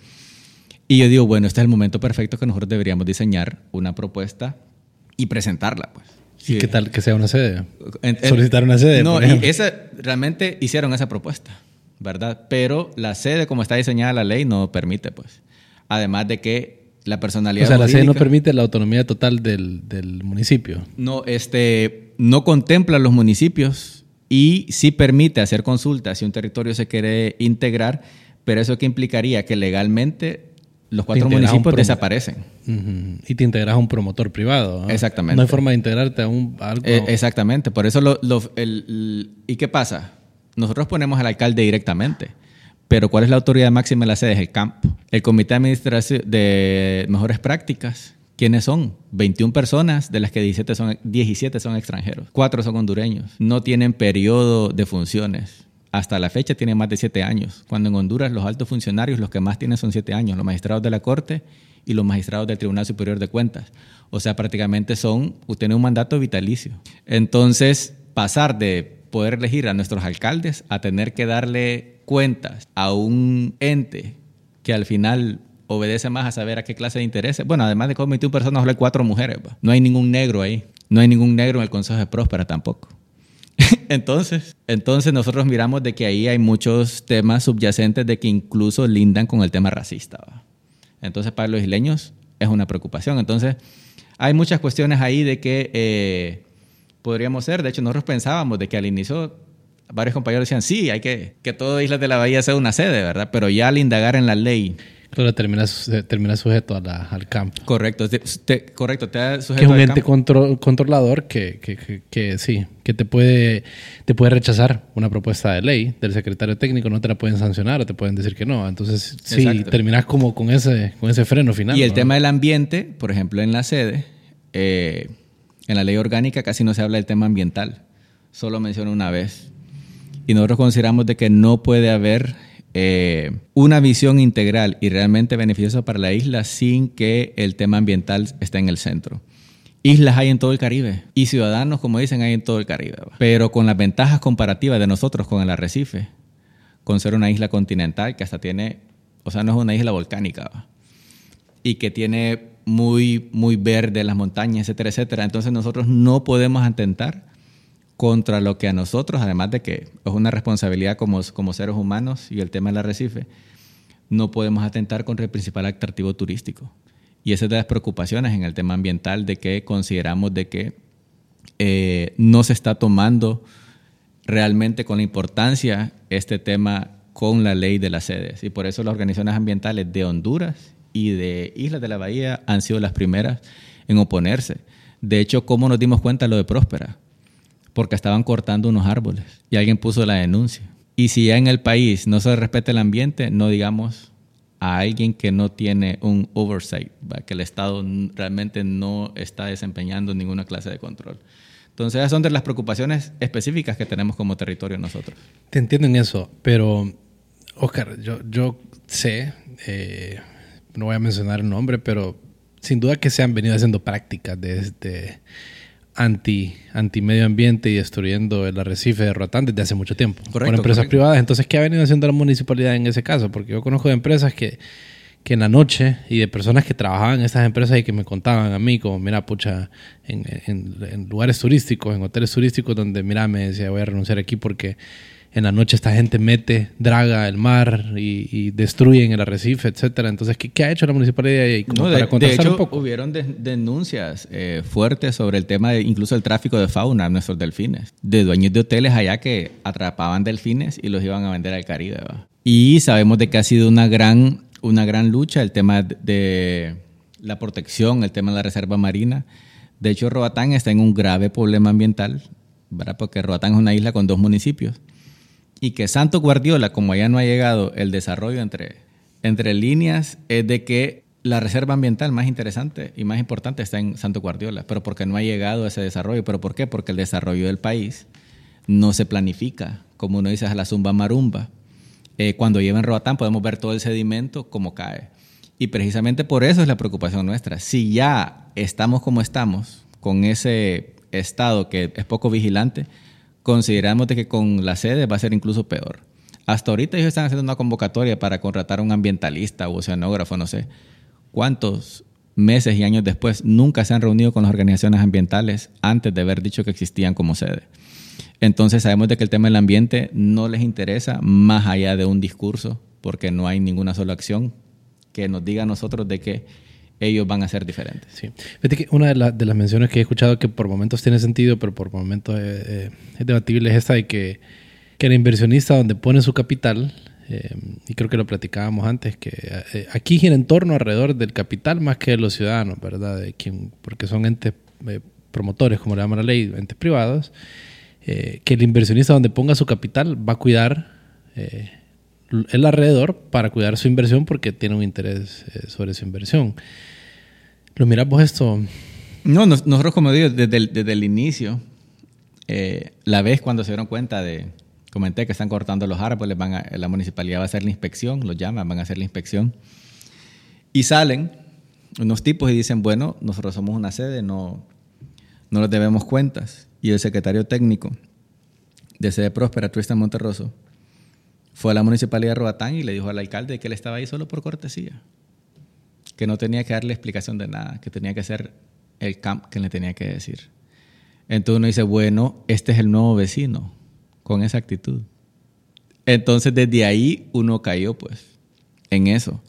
Y yo digo, bueno, este es el momento perfecto que nosotros deberíamos diseñar una propuesta y presentarla, pues. ¿Y qué tal que sea una sede? Solicitar una sede. No, y esa, realmente hicieron esa propuesta, ¿verdad? Pero la sede, como está diseñada la ley, no permite, pues. Además de que la personalidad. O sea, la sede no permite la autonomía total del, del, municipio. No, este, no contempla los municipios y sí permite hacer consultas si un territorio se quiere integrar, pero eso que implicaría que legalmente los cuatro municipios desaparecen. Y te integras a un promotor privado. Exactamente. No hay forma de integrarte a un algo. Eh, exactamente. Por eso, lo, el, ¿y qué pasa? Nosotros ponemos al alcalde directamente, pero ¿cuál es la autoridad máxima de la sede? Es el campo. El Comité de Administración de Mejores Prácticas, ¿quiénes son? 21 personas, de las que 17 son, 17 son extranjeros, 4 son hondureños. No tienen periodo de funciones hasta la fecha tiene más de siete años, cuando en Honduras los altos funcionarios los que más tienen son siete años, los magistrados de la Corte y los magistrados del Tribunal Superior de Cuentas. O sea, prácticamente son, tienen un mandato vitalicio. Entonces, pasar de poder elegir a nuestros alcaldes a tener que darle cuentas a un ente que al final obedece más a saber a qué clase de intereses. Bueno, además de 21 personas, solo hay cuatro mujeres. No hay ningún negro ahí. No hay ningún negro en el Consejo de Próspera tampoco. entonces, entonces nosotros miramos de que ahí hay muchos temas subyacentes de que incluso lindan con el tema racista. Entonces, para los isleños es una preocupación. Entonces, hay muchas cuestiones ahí de que eh, podríamos ser. De hecho, nosotros pensábamos de que al inicio varios compañeros decían, sí, hay que que toda Islas de la Bahía sea una sede, ¿verdad? Pero ya al indagar en la ley Claro, termina, termina sujeto al campo. Correcto, correcto, te sujeto Que es un ente controlador que, que, que, sí, que te puede, te puede rechazar una propuesta de ley del secretario técnico, no te la pueden sancionar o te pueden decir que no. Entonces, sí, terminas como con ese, con ese freno final. Y el tema del ambiente, por ejemplo, en la sede, eh, en la ley orgánica casi no se habla del tema ambiental, solo menciona una vez. Y nosotros consideramos de que no puede haber eh, una visión integral y realmente beneficiosa para la isla sin que el tema ambiental esté en el centro. Islas hay en todo el Caribe y ciudadanos, como dicen, hay en todo el Caribe. Pero con las ventajas comparativas de nosotros con el arrecife, con ser una isla continental que hasta tiene, o sea, no es una isla volcánica, y que tiene muy, muy verde las montañas, etcétera, etcétera. Entonces nosotros no podemos atentar contra lo que a nosotros, además de que es una responsabilidad como, como seres humanos y el tema del arrecife, no podemos atentar contra el principal atractivo turístico. Y esa es de las preocupaciones en el tema ambiental, de que consideramos de que eh, no se está tomando realmente con la importancia este tema con la ley de las sedes. Y por eso las organizaciones ambientales de Honduras y de Islas de la Bahía han sido las primeras en oponerse. De hecho, ¿cómo nos dimos cuenta lo de Próspera? porque estaban cortando unos árboles y alguien puso la denuncia. Y si ya en el país no se respeta el ambiente, no digamos a alguien que no tiene un oversight, que el Estado realmente no está desempeñando ninguna clase de control. Entonces, esas son de las preocupaciones específicas que tenemos como territorio nosotros. Te entiendo en eso, pero, Oscar, yo, yo sé, eh, no voy a mencionar el nombre, pero sin duda que se han venido haciendo prácticas desde anti, anti medio ambiente y destruyendo el arrecife de Roatán desde hace mucho tiempo por empresas privadas. Entonces, ¿qué ha venido haciendo la municipalidad en ese caso? Porque yo conozco de empresas que, que en la noche y de personas que trabajaban en estas empresas y que me contaban a mí, como, mira, pucha, en, en lugares turísticos, en hoteles turísticos, donde, mira, me decía, voy a renunciar aquí porque en la noche esta gente mete, draga el mar y, y destruyen el arrecife, etcétera. Entonces, ¿qué, ha hecho la municipalidad ahí? Como de, hecho, un poco? hubieron denuncias eh, fuertes sobre el tema de incluso el tráfico de fauna nuestros delfines, de dueños de hoteles allá que atrapaban delfines y los iban a vender al Caribe. Y sabemos de que ha sido una gran, una gran lucha el tema de la protección, el tema de la reserva marina. De hecho, Roatán está en un grave problema ambiental, ¿verdad? porque Roatán es una isla con dos municipios y que Santo Guardiola, como ya no ha llegado el desarrollo entre, entre líneas, es de que la reserva ambiental más interesante y más importante está en Santo Guardiola, pero porque no ha llegado ese desarrollo. ¿Pero por qué? Porque el desarrollo del país no se planifica, como uno dice, a la zumba marumba. Eh, cuando lleva en Roatán podemos ver todo el sedimento como cae. Y precisamente por eso es la preocupación nuestra. Si ya estamos como estamos, con ese estado que es poco vigilante, consideramos de que con la sede va a ser incluso peor. Hasta ahorita ellos están haciendo una convocatoria para contratar a un ambientalista o oceanógrafo, no sé cuántos meses y años después nunca se han reunido con las organizaciones ambientales antes de haber dicho que existían como sede. Entonces sabemos de que el tema del ambiente no les interesa más allá de un discurso, porque no hay ninguna sola acción que nos diga a nosotros de que ellos van a ser diferentes. Sí. una de, las menciones que he escuchado que por momentos tiene sentido, pero por momentos eh, eh, es debatible, es esta de que, que el inversionista donde pone su capital, eh, y creo que lo platicábamos antes, que aquí gira en torno alrededor del capital más que de los ciudadanos, ¿verdad? De quien, porque son entes promotores, como le llama la ley, entes privados, que el inversionista donde ponga su capital va a cuidar el alrededor para cuidar su inversión porque tiene un interés sobre su inversión. ¿Lo miramos esto? No, nosotros como digo, desde el, desde el inicio, eh, la vez cuando se dieron cuenta de, comenté que están cortando los árboles, van a, la municipalidad va a hacer la inspección, los llaman, van a hacer la inspección, y salen unos tipos y dicen, bueno, nosotros somos una sede, no, no les debemos cuentas. Y el secretario técnico de Sede Próspera, Tristan Monterroso, fue a la municipalidad de Roatán y le dijo al alcalde que él estaba ahí solo por cortesía que no tenía que darle explicación de nada, que tenía que ser el camp que le tenía que decir. Entonces uno dice, bueno, este es el nuevo vecino, con esa actitud. Entonces desde ahí uno cayó pues en eso.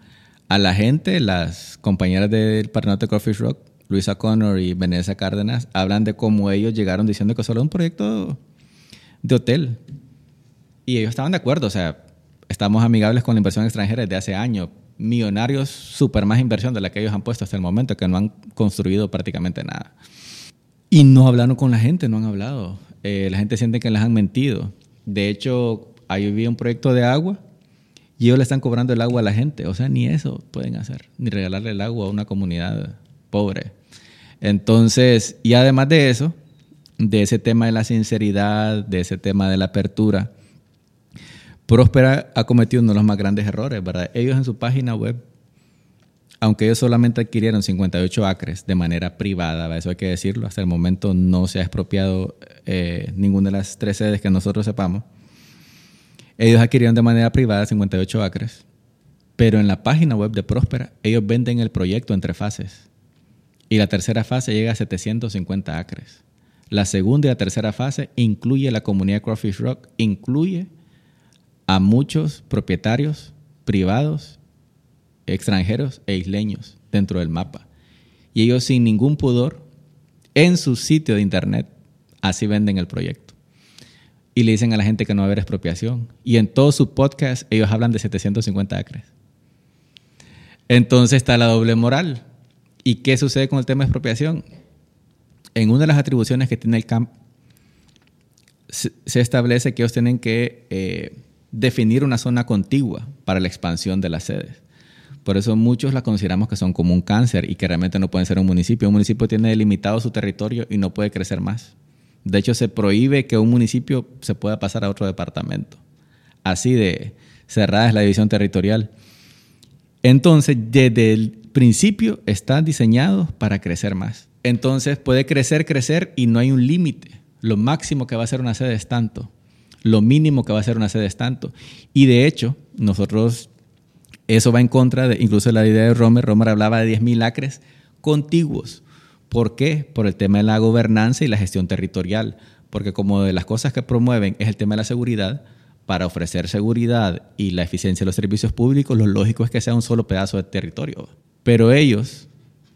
A la gente, las compañeras del de Coffee Rock, Luisa Connor y Vanessa Cárdenas, hablan de cómo ellos llegaron diciendo que solo un proyecto de hotel. Y ellos estaban de acuerdo, o sea, estamos amigables con la inversión extranjera desde hace años, millonarios, super más inversión de la que ellos han puesto hasta el momento, que no han construido prácticamente nada. Y no hablaron con la gente, no han hablado. Eh, la gente siente que les han mentido. De hecho, ahí había un proyecto de agua y ellos le están cobrando el agua a la gente. O sea, ni eso pueden hacer, ni regalarle el agua a una comunidad pobre. Entonces, y además de eso, de ese tema de la sinceridad, de ese tema de la apertura, Próspera ha cometido uno de los más grandes errores, ¿verdad? Ellos en su página web, aunque ellos solamente adquirieron 58 acres de manera privada, eso hay que decirlo, hasta el momento no se ha expropiado eh, ninguna de las tres sedes que nosotros sepamos. Ellos adquirieron de manera privada 58 acres, pero en la página web de Próspera ellos venden el proyecto entre fases. Y la tercera fase llega a 750 acres. La segunda y la tercera fase incluye la comunidad Crawfish Rock, incluye a muchos propietarios privados, extranjeros e isleños dentro del mapa. Y ellos sin ningún pudor, en su sitio de internet, así venden el proyecto. Y le dicen a la gente que no va a haber expropiación. Y en todo su podcast ellos hablan de 750 acres. Entonces está la doble moral. ¿Y qué sucede con el tema de expropiación? En una de las atribuciones que tiene el CAMP, se establece que ellos tienen que eh, definir una zona contigua para la expansión de las sedes. Por eso muchos la consideramos que son como un cáncer y que realmente no pueden ser un municipio. Un municipio tiene delimitado su territorio y no puede crecer más. De hecho, se prohíbe que un municipio se pueda pasar a otro departamento. Así de cerrada es la división territorial. Entonces, desde el principio están diseñados para crecer más. Entonces, puede crecer, crecer y no hay un límite. Lo máximo que va a ser una sede es tanto lo mínimo que va a ser una sede es tanto. Y de hecho, nosotros, eso va en contra de incluso la idea de Romer. Romer hablaba de 10.000 acres contiguos. ¿Por qué? Por el tema de la gobernanza y la gestión territorial. Porque como de las cosas que promueven es el tema de la seguridad, para ofrecer seguridad y la eficiencia de los servicios públicos, lo lógico es que sea un solo pedazo de territorio. Pero ellos,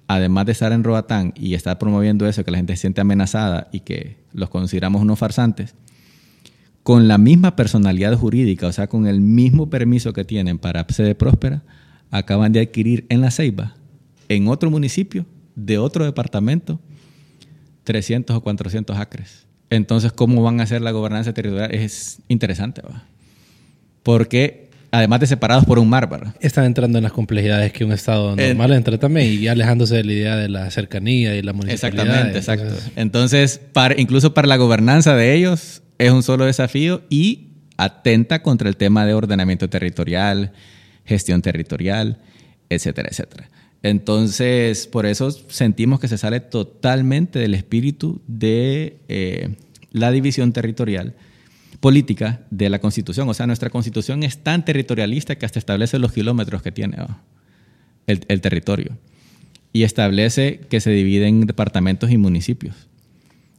además de estar en Roatán y estar promoviendo eso, que la gente se siente amenazada y que los consideramos unos farsantes, con la misma personalidad jurídica, o sea, con el mismo permiso que tienen para sede próspera, acaban de adquirir en La Ceiba, en otro municipio, de otro departamento, 300 o 400 acres. Entonces, ¿cómo van a hacer la gobernanza territorial? Es interesante, ¿va? Porque además de separados por un mar, ¿verdad? Están entrando en las complejidades que un Estado normal entra también y alejándose de la idea de la cercanía y la municipalidad. Exactamente, exacto. Entonces, para, incluso para la gobernanza de ellos, es un solo desafío y atenta contra el tema de ordenamiento territorial, gestión territorial, etcétera, etcétera. Entonces, por eso sentimos que se sale totalmente del espíritu de eh, la división territorial política de la Constitución. O sea, nuestra Constitución es tan territorialista que hasta establece los kilómetros que tiene el, el territorio y establece que se divide en departamentos y municipios.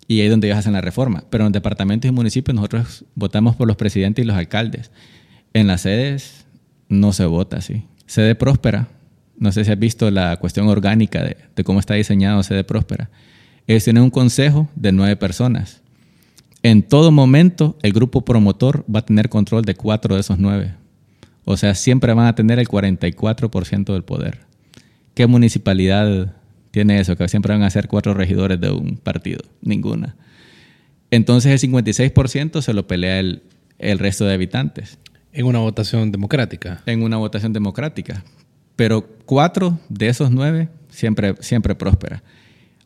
Y ahí es donde ellos hacen la reforma. Pero en departamentos y municipios nosotros votamos por los presidentes y los alcaldes. En las sedes no se vota así. Sede próspera, no sé si has visto la cuestión orgánica de, de cómo está diseñado sede próspera. Ellos tienen un consejo de nueve personas. En todo momento el grupo promotor va a tener control de cuatro de esos nueve. O sea, siempre van a tener el 44% del poder. ¿Qué municipalidad tiene eso? Que siempre van a ser cuatro regidores de un partido. Ninguna. Entonces el 56% se lo pelea el, el resto de habitantes. En una votación democrática. En una votación democrática. Pero cuatro de esos nueve siempre, siempre próspera.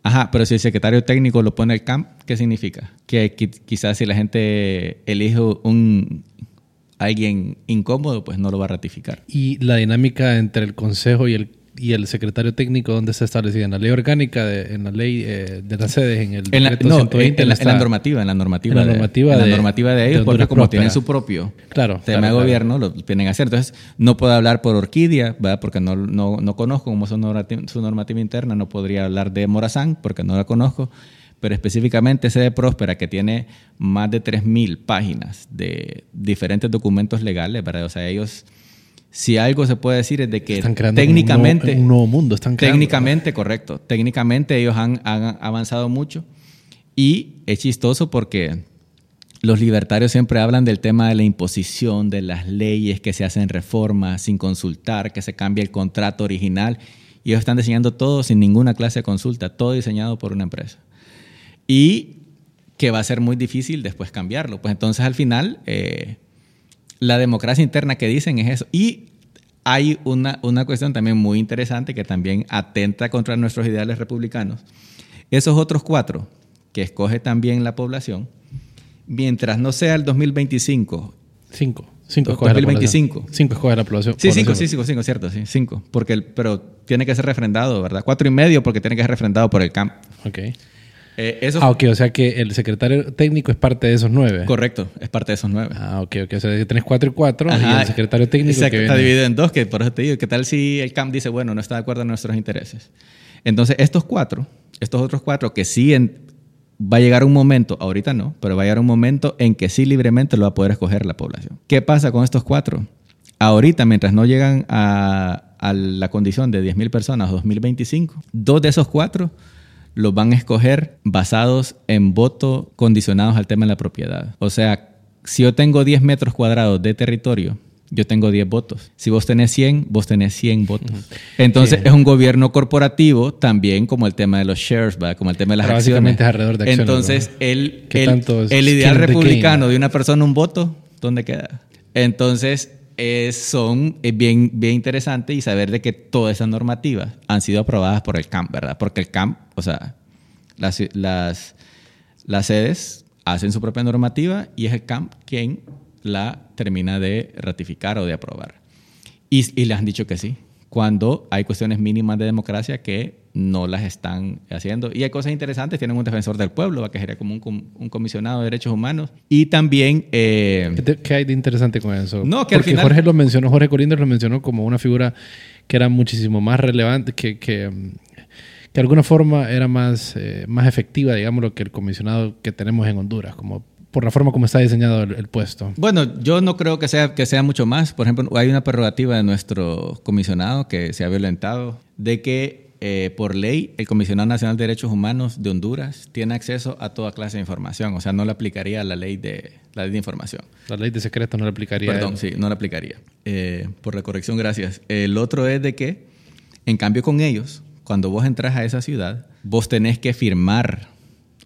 Ajá, pero si el secretario técnico lo pone el CAMP, ¿qué significa? Que quizás si la gente elige un alguien incómodo, pues no lo va a ratificar. Y la dinámica entre el consejo y el y el secretario técnico dónde está establecida en la ley orgánica de, en la ley eh, de las sedes en el en la, no, 120, en, la, en, la, normativa en la normativa en la normativa, de, de, la normativa de ellos de porque como tienen su propio claro, tema claro, de gobierno lo tienen que hacer. Entonces no puedo hablar por Orquídea ¿verdad? porque no, no, no conozco como su normativa, su normativa interna no podría hablar de Morazán porque no la conozco. Pero específicamente sede próspera que tiene más de 3000 páginas de diferentes documentos legales verdad o sea ellos si algo se puede decir es de que están creando técnicamente un nuevo, un nuevo mundo están creando, técnicamente correcto técnicamente ellos han, han, avanzado mucho y es chistoso porque los libertarios siempre hablan del tema de la imposición de las leyes que se hacen reformas sin consultar que se cambia el contrato original y ellos están diseñando todo sin ninguna clase de consulta todo diseñado por una empresa. Y que va a ser muy difícil después cambiarlo. Pues entonces al final eh, la democracia interna que dicen es eso. Y hay una, una cuestión también muy interesante que también atenta contra nuestros ideales republicanos. Esos otros cuatro que escoge también la población, mientras no sea el 2025. Cinco. Cinco 2025. Cinco escoge la población. Sí, cinco, sí, cinco, cinco, cierto, sí, cinco. Porque el, pero tiene que ser refrendado, ¿verdad? Cuatro y medio porque tiene que ser refrendado por el CAMP. Ok. Eh, eso ah, ok, o sea que el secretario técnico es parte de esos nueve. Correcto, es parte de esos nueve. Ah, ok, ok. O sea, que tenés cuatro y cuatro Ajá, y el secretario técnico. Exacto, que está dividido en dos, que por eso te digo, ¿qué tal si el CAMP dice, bueno, no está de acuerdo en nuestros intereses? Entonces, estos cuatro, estos otros cuatro, que sí en, va a llegar un momento, ahorita no, pero va a llegar un momento en que sí libremente lo va a poder escoger la población. ¿Qué pasa con estos cuatro? Ahorita, mientras no llegan a, a la condición de 10.000 personas 2025, dos de esos cuatro los van a escoger basados en votos condicionados al tema de la propiedad. O sea, si yo tengo 10 metros cuadrados de territorio, yo tengo 10 votos. Si vos tenés 100, vos tenés 100 votos. Entonces sí. es un gobierno corporativo también como el tema de los shares, ¿verdad? como el tema de las Pero acciones. Es alrededor de acciones. Entonces el, el, el ideal republicano de una persona, un voto, ¿dónde queda? Entonces es, son, es bien, bien interesante y saber de que todas esas normativas han sido aprobadas por el CAMP, ¿verdad? Porque el CAMP, o sea, las, las, las sedes hacen su propia normativa y es el CAMP quien la termina de ratificar o de aprobar. Y, y les han dicho que sí, cuando hay cuestiones mínimas de democracia que no las están haciendo. Y hay cosas interesantes, tienen un defensor del pueblo, que sería como un, un comisionado de derechos humanos. Y también... Eh, ¿Qué, te, ¿Qué, hay de interesante con eso? No, que Porque al final... Jorge lo mencionó, Jorge Corinder lo mencionó como una figura que era muchísimo más relevante, que, que, que de alguna forma era más, eh, más efectiva, digamos, lo que el comisionado que tenemos en Honduras, como por la forma como está diseñado el, el, puesto. Bueno, yo no creo que sea, que sea mucho más. Por ejemplo, hay una prerrogativa de nuestro comisionado que se ha violentado, de que eh, por ley el Comisionado Nacional de Derechos Humanos de Honduras tiene acceso a toda clase de información. O sea, no le aplicaría la ley de, la ley de información. La ley de secreto no le aplicaría. Perdón, sí, no le aplicaría. Eh, por la corrección, gracias. El otro es de que, en cambio con ellos, cuando vos entras a esa ciudad, vos tenés que firmar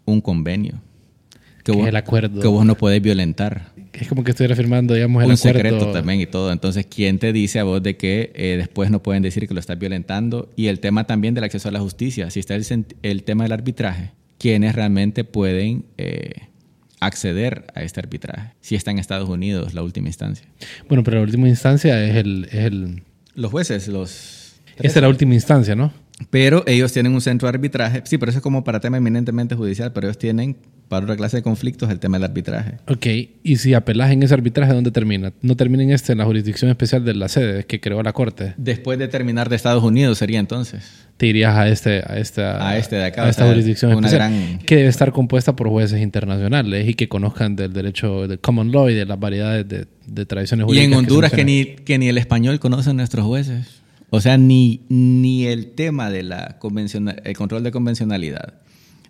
un convenio que, vos, el acuerdo. que vos no podés violentar. Es como que estuviera firmando, digamos, el un acuerdo. secreto también y todo. Entonces, ¿quién te dice a vos de que eh, después no pueden decir que lo estás violentando? Y el tema también del acceso a la justicia. Si está el, el tema del arbitraje, ¿quiénes realmente pueden eh, acceder a este arbitraje? Si está en Estados Unidos, la última instancia. Bueno, pero la última instancia es el... Es el... Los jueces, los... Esa es la última instancia, ¿no? Pero ellos tienen un centro de arbitraje. Sí, pero eso es como para tema eminentemente judicial, pero ellos tienen para otra clase de conflictos el tema del arbitraje. Ok, y si apelas en ese arbitraje, ¿dónde termina? ¿No termina en este, en la jurisdicción especial de la sede que creó la Corte? Después de terminar de Estados Unidos sería entonces. Te irías a este, a esta, A este de acá, a o esta sea, jurisdicción una especial, gran- que debe estar compuesta por jueces internacionales y que conozcan del derecho de common law y de las variedades de, de tradiciones Y jurídicas. en Honduras que ni, que ni el español conocen nuestros jueces. O sea, ni, ni el tema de la convencional, el control de convencionalidad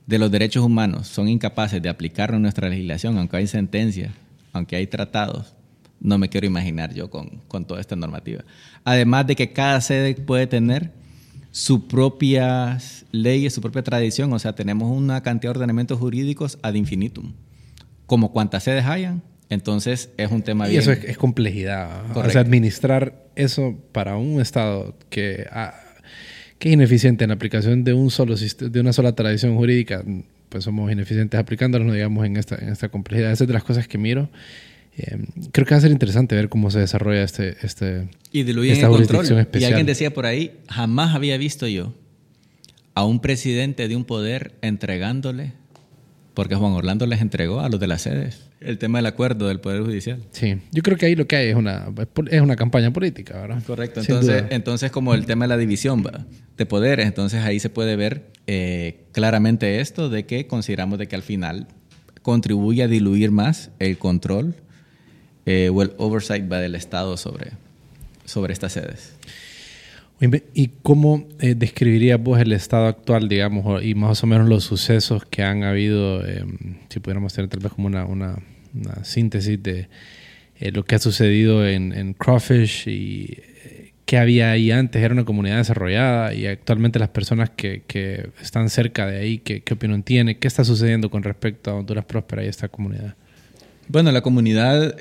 de los derechos humanos son incapaces de aplicarlo en nuestra legislación, aunque hay sentencias, aunque hay tratados. No me quiero imaginar yo con, con toda esta normativa. Además de que cada sede puede tener sus propias leyes, su propia tradición. O sea, tenemos una cantidad de ordenamientos jurídicos ad infinitum. Como cuantas sedes hayan, entonces es un tema Y bien. eso es, es complejidad. O sea, administrar eso para un Estado que, que es ineficiente en la aplicación de, un solo de una sola tradición jurídica, pues somos ineficientes aplicándolo, no digamos, en esta, en esta complejidad. Esa es de las cosas que miro. Eh, creo que va a ser interesante ver cómo se desarrolla este... este Y diluyen esta el jurisdicción control. Y especial. alguien decía por ahí, jamás había visto yo a un presidente de un poder entregándole, porque Juan Orlando les entregó a los de las sedes, el tema del acuerdo del Poder Judicial. Sí, yo creo que ahí lo que hay es una, es una campaña política, ¿verdad? Correcto. Entonces, entonces como el tema de la división de poderes, entonces ahí se puede ver eh, claramente esto de que consideramos de que al final contribuye a diluir más el control eh, o el oversight ¿va? del Estado sobre, sobre estas sedes. ¿Y cómo eh, describirías vos el estado actual, digamos, y más o menos los sucesos que han habido, eh, si pudiéramos tener tal vez como una, una, síntesis de eh, lo que ha sucedido en, en Crawfish y eh, qué había ahí antes? Era una comunidad desarrollada y actualmente las personas que, están cerca de ahí, ¿qué, ¿qué opinión tiene? ¿Qué está sucediendo con respecto a Honduras Próspera y esta comunidad? Bueno, la comunidad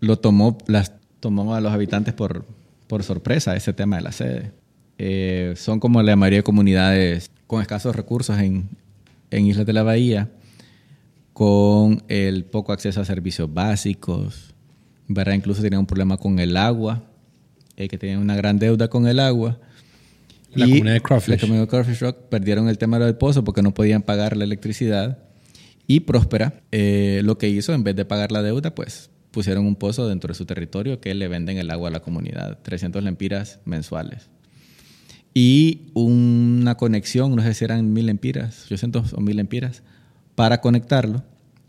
lo tomó, las tomó a los habitantes por, por sorpresa ese tema de la sede. Eh, son como la mayoría de comunidades con escasos recursos en, en Islas de la Bahía, con el poco acceso a servicios básicos, ¿verdad? Incluso tenían un problema con el agua, eh, que tenían una gran deuda con el agua. La Y comunidad de Crawfish. La comunidad de Crawfish Rock perdieron el tema del pozo porque no podían pagar la electricidad. Y Próspera eh, lo que hizo, en vez de pagar la deuda, pues pusieron un pozo dentro de su territorio que le venden el agua a la comunidad, 300 lempiras mensuales. Y una conexión, no sé si eran mil lempiras, 800 o mil lempiras, para conectarlo.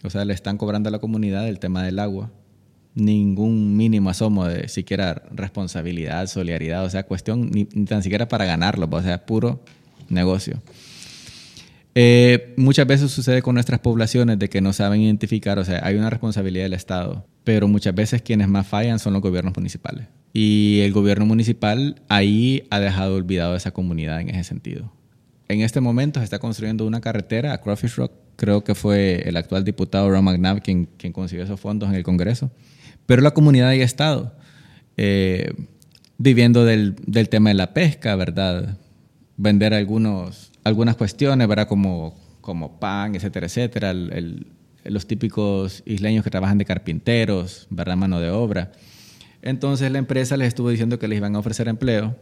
O sea, le están cobrando a la comunidad el tema del agua. Ningún mínimo asomo de siquiera responsabilidad, solidaridad, o sea, cuestión ni, ni tan siquiera para ganarlo, o sea, puro negocio. Eh, muchas veces sucede con nuestras poblaciones de que no saben identificar, o sea, hay una responsabilidad del Estado, pero muchas veces quienes más fallan son los gobiernos municipales. Y el gobierno municipal ahí ha dejado olvidado a esa comunidad en ese sentido. En este momento se está construyendo una carretera a Crawfish Rock, creo que fue el actual diputado Ron McNabb quien, quien consiguió esos fondos en el Congreso, pero la comunidad ahí ha estado eh, viviendo del, del tema de la pesca, ¿verdad? vender algunos, algunas cuestiones, ¿verdad? Como, como pan, etcétera, etcétera. El- el- los típicos isleños que trabajan de carpinteros, ¿verdad? Mano de obra. Entonces la empresa les estuvo diciendo que les iban a ofrecer empleo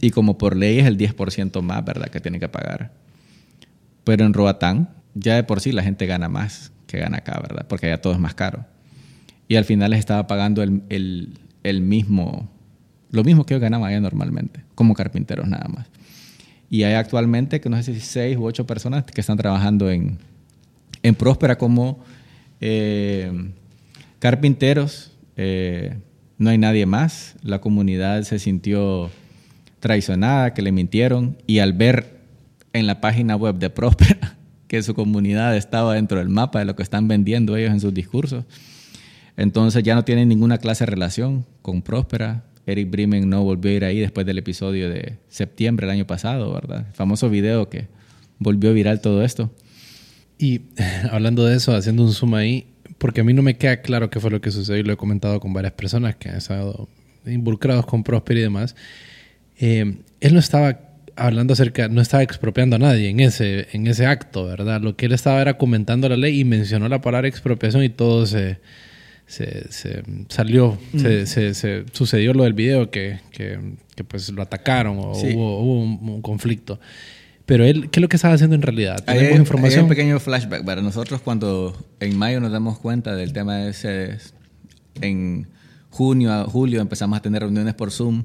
y como por ley es el 10% más, ¿verdad? Que tienen que pagar. Pero en Roatán ya de por sí la gente gana más que gana acá, ¿verdad? Porque allá todo es más caro. Y al final les estaba pagando el, el- el mismo, lo mismo que ellos ganaban allá normalmente, como carpinteros nada más. Y hay actualmente, que no sé si seis u ocho personas que están trabajando en, en Próspera como eh, carpinteros. Eh, no hay nadie más. La comunidad se sintió traicionada, que le mintieron. Y al ver en la página web de Próspera que su comunidad estaba dentro del mapa de lo que están vendiendo ellos en sus discursos, entonces ya no tienen ninguna clase de relación con Próspera. Eric Bremen no volvió a ir ahí después del episodio de septiembre del año pasado, ¿verdad? El famoso video que volvió viral todo esto. Y hablando de eso, haciendo un zoom ahí, porque a mí no me queda claro qué fue lo que sucedió y lo he comentado con varias personas que han estado involucrados con Prosper y demás. Eh, él no estaba hablando acerca, no estaba expropiando a nadie en ese, en ese acto, ¿verdad? Lo que él estaba era comentando la ley y mencionó la palabra expropiación y todo se, se, se salió, se, se- se- sucedió lo del video que, que, que, pues lo atacaron o Sí. hubo, hubo un, un conflicto. Pero él, ¿qué es lo que estaba haciendo en realidad? Hay, ¿Tenemos hay información? un pequeño flashback para nosotros cuando en mayo nos damos cuenta del tema de ese, en junio a julio empezamos a tener reuniones por Zoom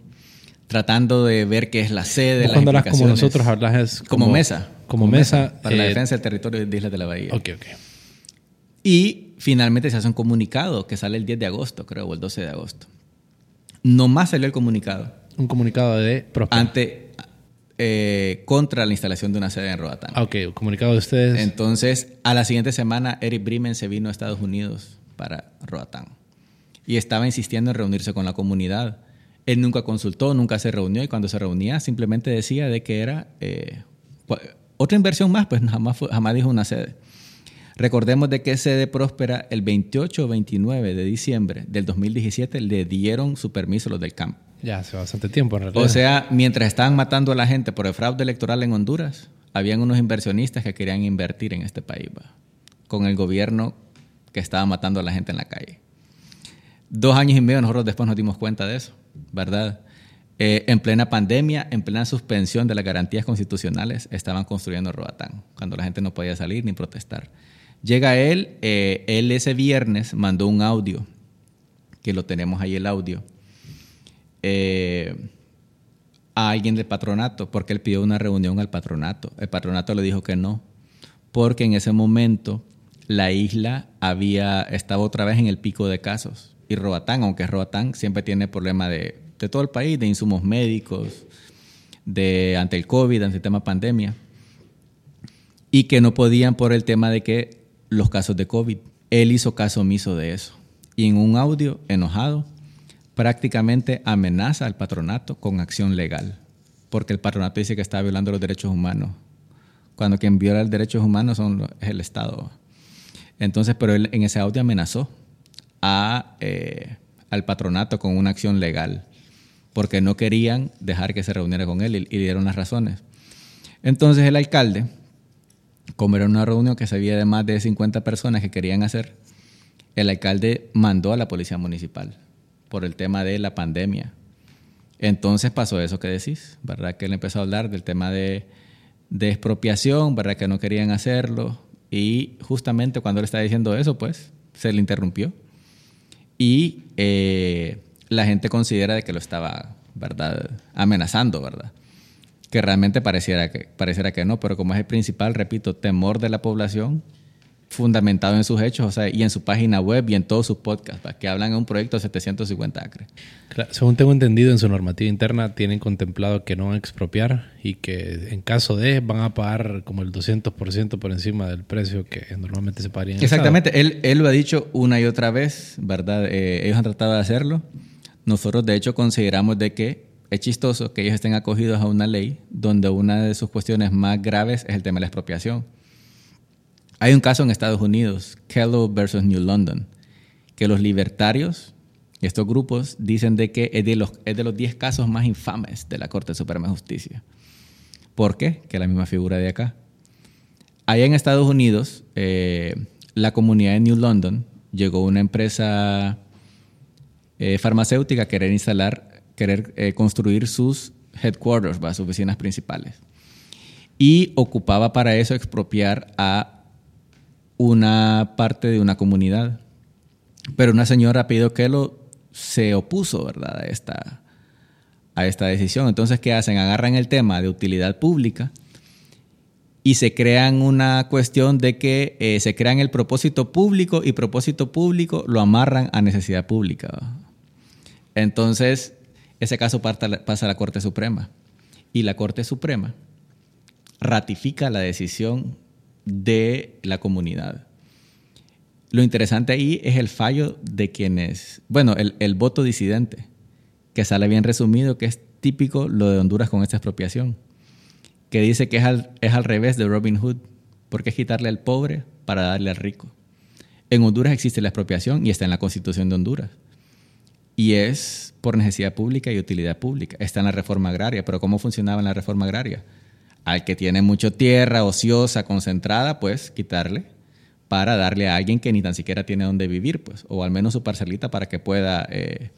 tratando de ver qué es la sede, las cuando hablas como nosotros, hablas es como, mesa. Como mesa. Para la eh, defensa del territorio de Islas de la Bahía. Ok, ok. Y finalmente se hace un comunicado que sale el 10 de agosto, creo, o el 12 de agosto. Nomás salió el comunicado Un comunicado de Próspera. ante, eh, contra la instalación de una sede en Roatán. Ah, ok, un comunicado de ustedes. Entonces, a la siguiente semana, Eric Bremen se vino a Estados Unidos para Roatán. Y estaba insistiendo en reunirse con la comunidad. Él nunca consultó, nunca se reunió y cuando se reunía simplemente decía de que era eh, otra inversión más, pues jamás, fue- jamás dijo una sede. Recordemos de que sede próspera el 28 o 29 de diciembre del 2017 le dieron su permiso los del camp. Ya hace bastante tiempo, en realidad. O sea, mientras estaban matando a la gente por el fraude electoral en Honduras, habían unos inversionistas que querían invertir en este país, va, con el gobierno que estaba matando a la gente en la calle. Dos años y medio nosotros después nos dimos cuenta de eso, ¿verdad? Eh, en plena pandemia, en plena suspensión de las garantías constitucionales, estaban construyendo Roatán, cuando la gente no podía salir ni protestar. Llega él, eh, él ese viernes mandó un audio, que lo tenemos ahí el audio, eh, a alguien del patronato, porque él pidió una reunión al patronato. El patronato le dijo que no, porque en ese momento la isla había estaba otra vez en el pico de casos. Y Roatán, aunque Roatán siempre tiene problema de, de todo el país, de insumos médicos, de ante el COVID, ante el tema pandemia, y que no podían por el tema de que los casos de COVID. Él hizo caso omiso de eso. Y en un audio enojado, prácticamente amenaza al patronato con acción legal, porque el patronato dice que está violando los derechos humanos, cuando quien viola los derechos humanos son, es el Estado. Entonces, pero él en ese audio amenazó a, eh, al patronato con una acción legal, porque no querían dejar que se reuniera con él y, y dieron las razones. Entonces el alcalde, como era una reunión que se había de más de 50 personas que querían hacer, el alcalde mandó a la policía municipal por el tema de la pandemia. Entonces pasó eso que decís, ¿verdad? Que él empezó a hablar del tema de, de expropiación, ¿verdad? Que no querían hacerlo. Y justamente cuando él estaba diciendo eso, pues se le interrumpió. Y eh, la gente considera de que lo estaba, ¿verdad? Amenazando, ¿verdad? Que realmente pareciera que, pareciera que no, pero como es el principal, repito, temor de la población, fundamentado en sus hechos, o sea, y en su página web y en todos sus podcasts, ¿va? que hablan de un proyecto de 750 acres. Claro, según tengo entendido, en su normativa interna tienen contemplado que no van a expropiar y que en caso de van a pagar como el 200% por encima del precio que normalmente se pagaría en el Exactamente, él, él lo ha dicho una y otra vez, ¿verdad? Eh, ellos han tratado de hacerlo. Nosotros, de hecho, consideramos de que es chistoso que ellos estén acogidos a una ley donde una de sus cuestiones más graves es el tema de la expropiación. Hay un caso en Estados Unidos, Kellogg versus New London, que los libertarios, estos grupos, dicen de que es de los, es de los 10 casos más infames de la Corte Suprema de Justicia. ¿Por qué? Que es la misma figura de acá. Allá en Estados Unidos, eh, la comunidad de New London llegó una empresa eh, farmacéutica a querer instalar, querer eh, construir sus headquarters, ¿va? sus oficinas principales. Y ocupaba para eso expropiar a una parte de una comunidad. Pero una señora pidió que lo se opuso, ¿verdad?, a esta, a esta decisión. Entonces, ¿qué hacen? Agarran el tema de utilidad pública y se crean una cuestión de que eh, se crean el propósito público y propósito público lo amarran a necesidad pública. Entonces, ese caso pasa a la Corte Suprema y la Corte Suprema ratifica la decisión de la comunidad. Lo interesante ahí es el fallo de quienes, bueno, el, el voto disidente, que sale bien resumido, que es típico lo de Honduras con esta expropiación que dice que es al, es al revés de Robin Hood, porque es quitarle al pobre para darle al rico. En Honduras existe la expropiación y está en la constitución de Honduras. Y es por necesidad pública y utilidad pública. Está en la reforma agraria, pero ¿cómo funcionaba en la reforma agraria? Al que tiene mucha tierra ociosa, concentrada, pues quitarle para darle a alguien que ni tan siquiera tiene dónde vivir, pues, o al menos su parcelita para que pueda eh,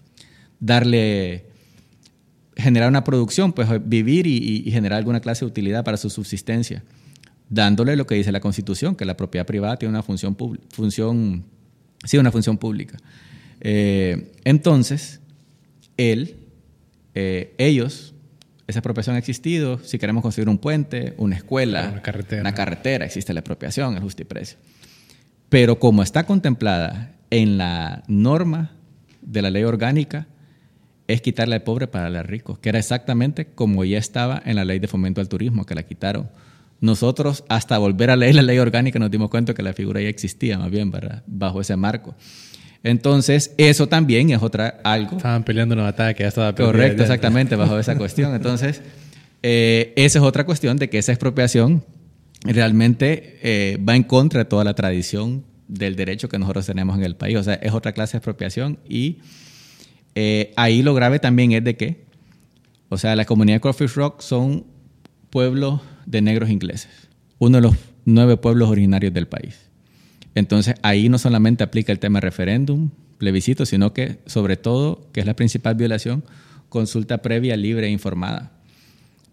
darle generar una producción, pues vivir y, generar alguna clase de utilidad para su subsistencia, dándole lo que dice la Constitución, que la propiedad privada tiene una función, función sí, una función pública. Eh, entonces, él, eh, ellos, esa apropiación ha existido, si queremos construir un puente, una escuela, una carretera, una carretera existe la apropiación, el justiprecio. Pero como está contemplada en la norma de la ley orgánica, es quitarle al pobre para darle al rico, que era exactamente como ya estaba en la ley de fomento al turismo, que la quitaron. Nosotros, hasta volver a leer la ley orgánica, nos dimos cuenta que la figura ya existía, más bien, bajo ese marco. Entonces, eso también es otra algo. Estaban peleando una batalla que ya estaba. Correcto, exactamente, bajo esa cuestión. Entonces, eh, esa es otra cuestión de que esa expropiación realmente eh, va en contra de toda la tradición del derecho que nosotros tenemos en el país. O sea, es otra clase de expropiación y eh, ahí lo grave también es de que, o sea, la comunidad de Crawfish Rock son pueblos de negros ingleses, uno de los nueve pueblos originarios del país. Entonces ahí no solamente aplica el tema referéndum, plebiscito, sino que sobre todo, que es la principal violación, consulta previa, libre e informada.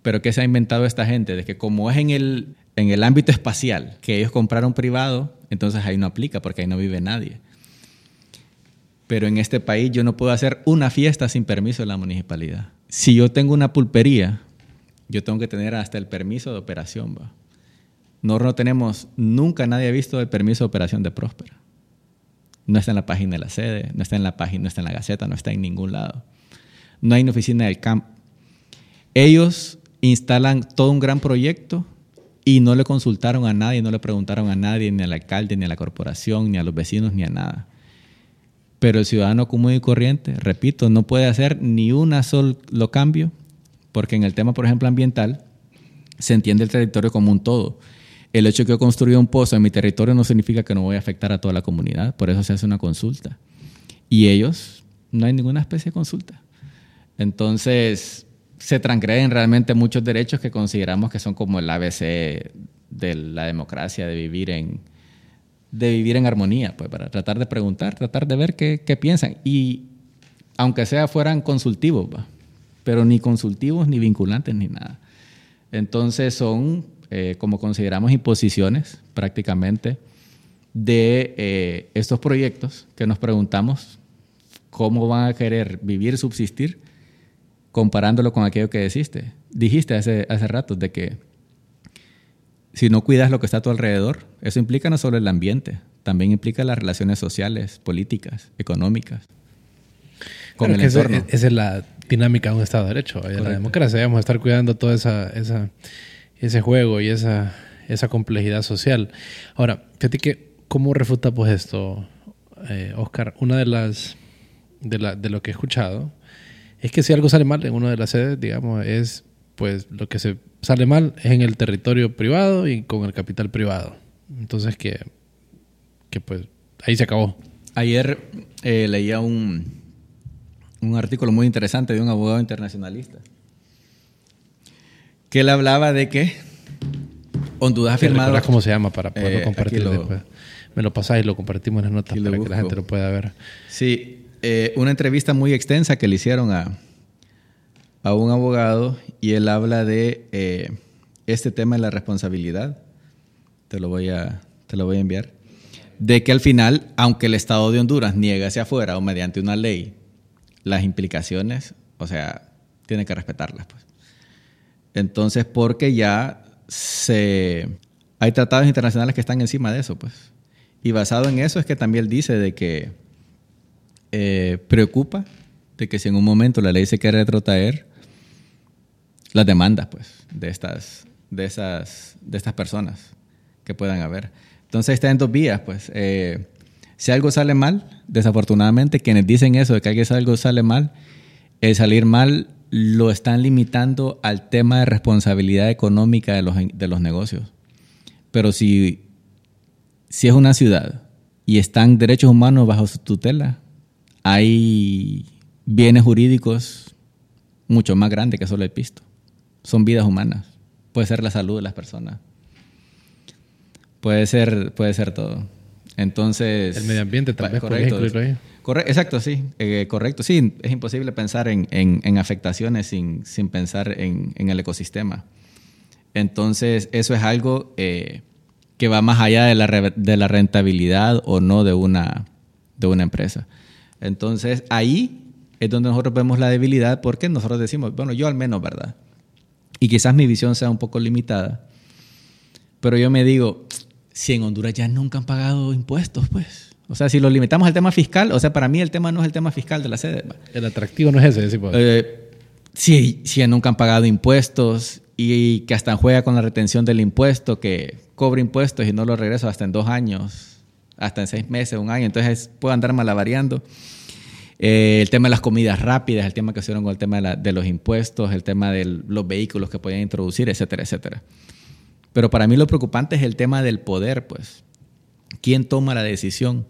Pero ¿qué se ha inventado esta gente? De que como es en el, en el ámbito espacial, que ellos compraron privado, entonces ahí no aplica porque ahí no vive nadie. Pero en este país yo no puedo hacer una fiesta sin permiso de la municipalidad. Si yo tengo una pulpería, yo tengo que tener hasta el permiso de operación. ¿va? No, tenemos, nunca nadie ha visto el permiso de operación de Próspera. No está en la página de la sede, no está en la página, no está en la Gaceta, no está en ningún lado. No hay una oficina del camp. Ellos instalan todo un gran proyecto y no le consultaron a nadie, no le preguntaron a nadie, ni al alcalde, ni a la corporación, ni a los vecinos, ni a nada. Pero el ciudadano común y corriente, repito, no puede hacer ni una solo cambio, porque en el tema, por ejemplo, ambiental, se entiende el territorio como un todo. El hecho de que yo construya un pozo en mi territorio no significa que no voy a afectar a toda la comunidad, por eso se hace una consulta. Y ellos, no hay ninguna especie de consulta. Entonces, se transgreden realmente muchos derechos que consideramos que son como el ABC de la democracia, de vivir en, de vivir en armonía, pues para tratar de preguntar, tratar de ver qué, qué piensan. Y aunque sea fueran consultivos, pero ni consultivos, ni vinculantes, ni nada. Entonces son, eh, como consideramos, imposiciones prácticamente de eh, estos proyectos que nos preguntamos cómo van a querer vivir, subsistir, comparándolo con aquello que dijiste. Dijiste hace, hace rato de que si no cuidas lo que está a tu alrededor, eso implica no solo el ambiente, también implica las relaciones sociales, políticas, económicas. Con el entorno. esa es la dinámica de un Estado de Derecho. En la democracia debemos estar cuidando todo esa, ese juego y esa, esa complejidad social. Ahora, fíjate que, ¿cómo refuta pues esto, eh, Oscar? Una de las, de, la, de lo que he escuchado, es que si algo sale mal en una de las sedes, digamos, es pues lo que se sale mal es en el territorio privado y con el capital privado. Entonces que, que pues ahí se acabó. Ayer eh, leía un, un artículo muy interesante de un abogado internacionalista que él hablaba de que Honduras ha firmado... cómo se llama para poderlo eh, compartir después? Me lo pasáis y lo compartimos en las notas para que la gente lo pueda ver. Sí, eh, una entrevista muy extensa que le hicieron a, a un abogado y él habla de eh, este tema de la responsabilidad. Te lo, voy a, te lo voy a enviar. De que al final, aunque el Estado de Honduras niegue hacia afuera o mediante una ley las implicaciones, o sea, tiene que respetarlas. Pues. Entonces, porque ya hay tratados internacionales que están encima de eso. pues Y basado en eso es que también dice de que eh, preocupa de que si en un momento la ley se quiere retrotraer, las demandas pues, de, estas, de, esas, de estas personas que puedan haber. Entonces está en dos vías. Pues. Eh, si algo sale mal, desafortunadamente, quienes dicen eso de que algo sale mal, el salir mal lo están limitando al tema de responsabilidad económica de los, de los negocios. Pero si, si es una ciudad y están derechos humanos bajo su tutela, hay bienes jurídicos mucho más grandes que solo el pisto. Son vidas humanas. Puede ser la salud de las personas. Puede ser, puede ser todo. Entonces... El medio ambiente tal vez correcto. Exacto, sí. Eh, correcto, sí. Es imposible pensar en, en, en afectaciones sin, sin pensar en, en, el ecosistema. Entonces, eso es algo eh, que va más allá de la, de la rentabilidad o no de una, de una empresa. Entonces, ahí es donde nosotros vemos la debilidad porque nosotros decimos, bueno, yo al menos, ¿verdad? Y quizás mi visión sea un poco limitada, pero yo me digo, si en Honduras ya nunca han pagado impuestos, pues. O sea, si lo limitamos al tema fiscal, o sea, para mí el tema no es el tema fiscal de la sede. El atractivo no es ese, sí, pues. eh, si, si nunca han pagado impuestos y que hasta juega con la retención del impuesto, que cobra impuestos y no lo regresa hasta en dos años, hasta en seis meses, un año, entonces puedo andar malavariando. Eh, el tema de las comidas rápidas, el tema que hicieron con el tema de, de los impuestos, el tema de los vehículos que podían introducir, etcétera, etcétera. Pero para mí lo preocupante es el tema del poder, pues. ¿Quién toma la decisión?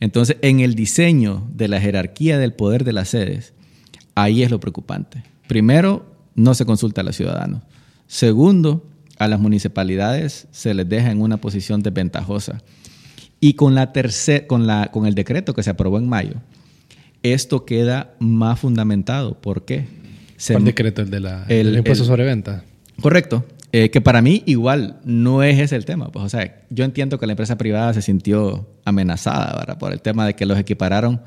Entonces, en el diseño de la jerarquía del poder de las sedes, ahí es lo preocupante. Primero, no se consulta a los ciudadanos. Segundo, a las municipalidades se les deja en una posición desventajosa. Y con, la con, la, con el decreto que se aprobó en mayo, esto queda más fundamentado. ¿Por qué? ¿Cuál decreto? ¿El, de la, el, impuesto sobre venta? Correcto. Eh, que para mí igual no es ese el tema. Pues, o sea, yo entiendo que la empresa privada se sintió amenazada ¿verdad? por el tema de que los equipararon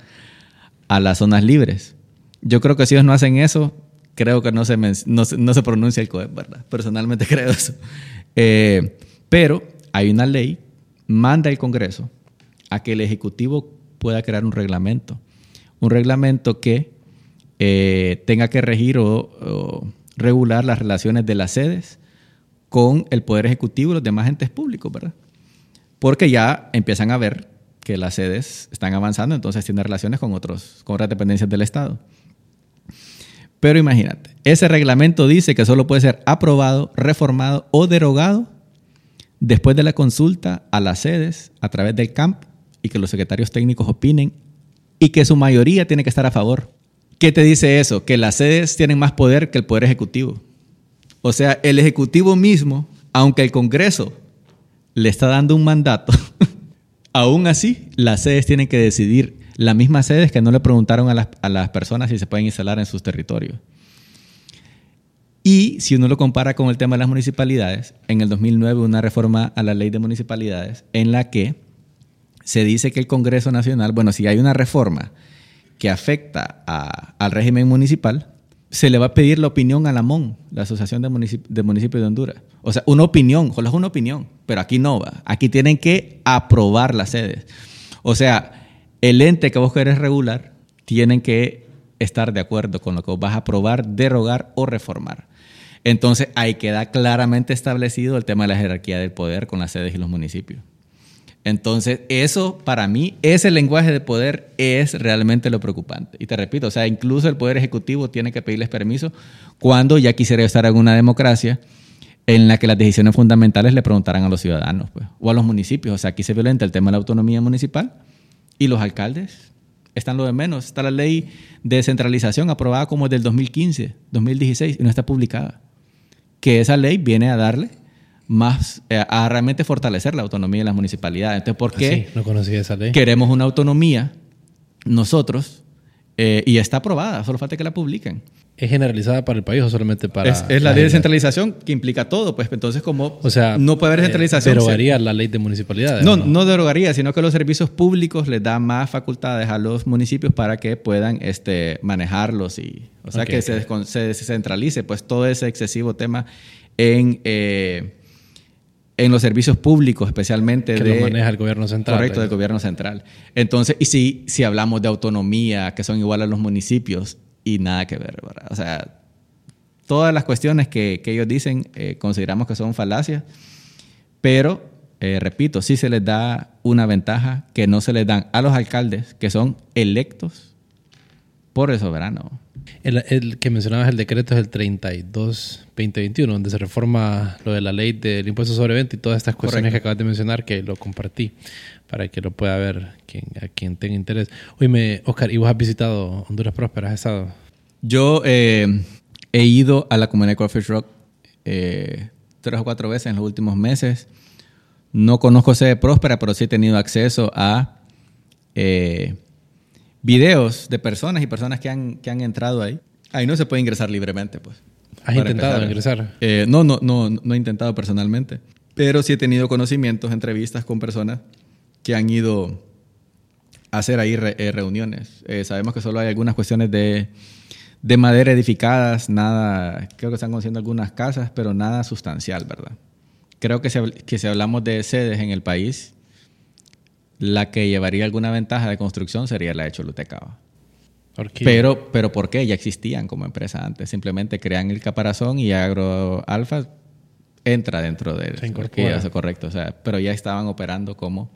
a las zonas libres. Yo creo que si ellos no hacen eso, creo que no se, no, se pronuncia el COE, ¿verdad? Personalmente creo eso. Eh, pero hay una ley, manda el Congreso a que el Ejecutivo pueda crear un reglamento. Un reglamento que eh, tenga que regir o regular las relaciones de las sedes con el Poder Ejecutivo y los demás entes públicos, ¿verdad? Porque ya empiezan a ver que las sedes están avanzando, entonces tienen relaciones con, otros, con otras dependencias del Estado. Pero imagínate, ese reglamento dice que solo puede ser aprobado, reformado o derogado después de la consulta a las sedes a través del CAMP y que los secretarios técnicos opinen y que su mayoría tiene que estar a favor. ¿Qué te dice eso? Que las sedes tienen más poder que el Poder Ejecutivo. O sea, el Ejecutivo mismo, aunque el Congreso le está dando un mandato, aún así las sedes tienen que decidir. Las mismas sedes que no le preguntaron a las, a las personas si se pueden instalar en sus territorios. Y si uno lo compara con el tema de las municipalidades, en el 2009 una reforma a la ley de municipalidades en la que se dice que el Congreso Nacional, bueno, si hay una reforma que afecta a, al régimen municipal, se le va a pedir la opinión a la MON, la Asociación de, Municipios de Honduras. O sea, una opinión, ojalá es una opinión, pero aquí no va. Aquí tienen que aprobar las sedes. O sea, el ente que vos querés regular tienen que estar de acuerdo con lo que vos vas a aprobar, derogar o reformar. Entonces, ahí queda claramente establecido el tema de la jerarquía del poder con las sedes y los municipios. Entonces, eso para mí, ese lenguaje de poder es realmente lo preocupante. Y te repito, o sea, incluso el Poder Ejecutivo tiene que pedirles permiso cuando ya quisiera estar en una democracia en la que las decisiones fundamentales le preguntaran a los ciudadanos pues, o a los municipios. O sea, aquí se violenta el tema de la autonomía municipal y los alcaldes están lo de menos. Está la ley de descentralización aprobada como del 2015, 2016 y no está publicada. Que esa ley viene a darle más eh, a realmente fortalecer la autonomía de las municipalidades. Entonces, ¿por qué ah, no conocía esa ley. queremos una autonomía nosotros eh, y está aprobada, solo falta que la publiquen? ¿Es generalizada para el país o solamente para.? Es, es la ley de centralización que implica todo, pues entonces, como o sea, no puede haber centralización. ¿Derogaría la ley de municipalidades? No, no, no, derogaría, sino que los servicios públicos les dan más facultades a los municipios para que puedan este, manejarlos y. O sea, que se, se descentralice, pues todo ese excesivo tema en. Eh, en los servicios públicos, especialmente que de... lo maneja el gobierno central. Correcto, del gobierno central. Entonces, y si, si hablamos de autonomía, que son iguales a los municipios, y nada que ver, ¿verdad? O sea, todas las cuestiones que, que ellos dicen eh, consideramos que son falacias, pero, eh, repito, sí se les da una ventaja que no se les dan a los alcaldes, que son electos por el soberano. El, que mencionabas, el decreto es el 32-2021, donde se reforma lo de la ley del impuesto sobre venta y todas estas cuestiones que acabas de mencionar, que lo compartí para que lo pueda ver quien, a quien tenga interés. Oye, Oscar, ¿y vos has visitado Honduras Próspera? ¿Has estado? Yo eh, he ido a la comunidad de Coffee Rock eh, tres o cuatro veces en los últimos meses. No conozco sede próspera, pero sí he tenido acceso a eh, videos de personas y personas que han, que han entrado ahí. Ahí no se puede ingresar libremente, pues. ¿Has intentado ingresar? Eh, no, no, no, no he intentado personalmente. Pero sí he tenido conocimientos, entrevistas con personas que han ido a hacer ahí eh, reuniones. sabemos que solo hay algunas cuestiones de, de madera edificadas, nada, creo que están construyendo algunas casas, pero nada sustancial, ¿verdad? Creo que si, que si hablamos de sedes en el país, la que llevaría alguna ventaja de construcción sería la de Choluteca. Pero, pero ¿por qué? Ya existían como empresa antes. Simplemente crean el caparazón y Agro Alfa entra dentro de eso. correcto. O sea, pero ya estaban operando como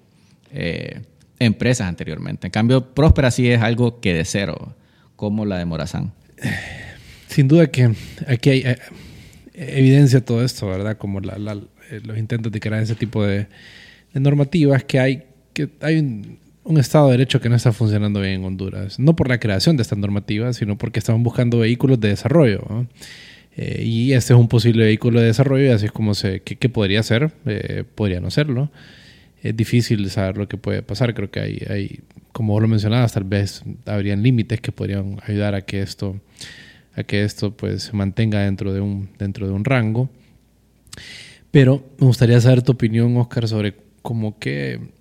eh, empresas anteriormente. En cambio, Próspera sí es algo que de cero, como la de Morazán. Sin duda que aquí hay eh, evidencia todo esto, ¿verdad? Como la, eh, los intentos de crear ese tipo de, normativas que hay, que hay un, Estado de Derecho que no está funcionando bien en Honduras. No por la creación de estas normativas, sino porque estaban buscando vehículos de desarrollo. Eh, y este es un posible vehículo de desarrollo y así es como se... ¿Qué, podría ser? Eh, podría no serlo. Es difícil saber lo que puede pasar. Creo que hay, hay, como vos lo mencionabas, tal vez habrían límites que podrían ayudar a que esto, a que esto pues, se mantenga dentro de un, dentro de un rango. Pero me gustaría saber tu opinión, Oscar, sobre cómo qué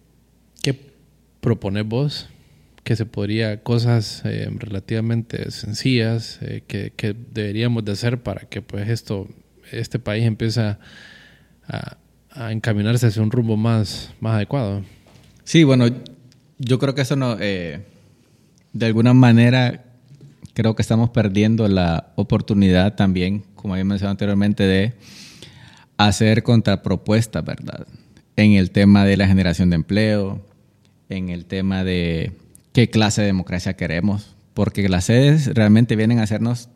propones vos, que se podría, cosas eh, relativamente sencillas eh, que, que, deberíamos de hacer para que pues esto, este país empiece a, a, encaminarse hacia un rumbo más, más adecuado. Sí, bueno, yo creo que eso no, eh, de alguna manera, creo que estamos perdiendo la oportunidad también, como había mencionado anteriormente, de hacer contrapropuestas, ¿verdad? En el tema de la generación de empleo, en el tema de qué clase de democracia queremos, porque las sedes realmente vienen a hacernos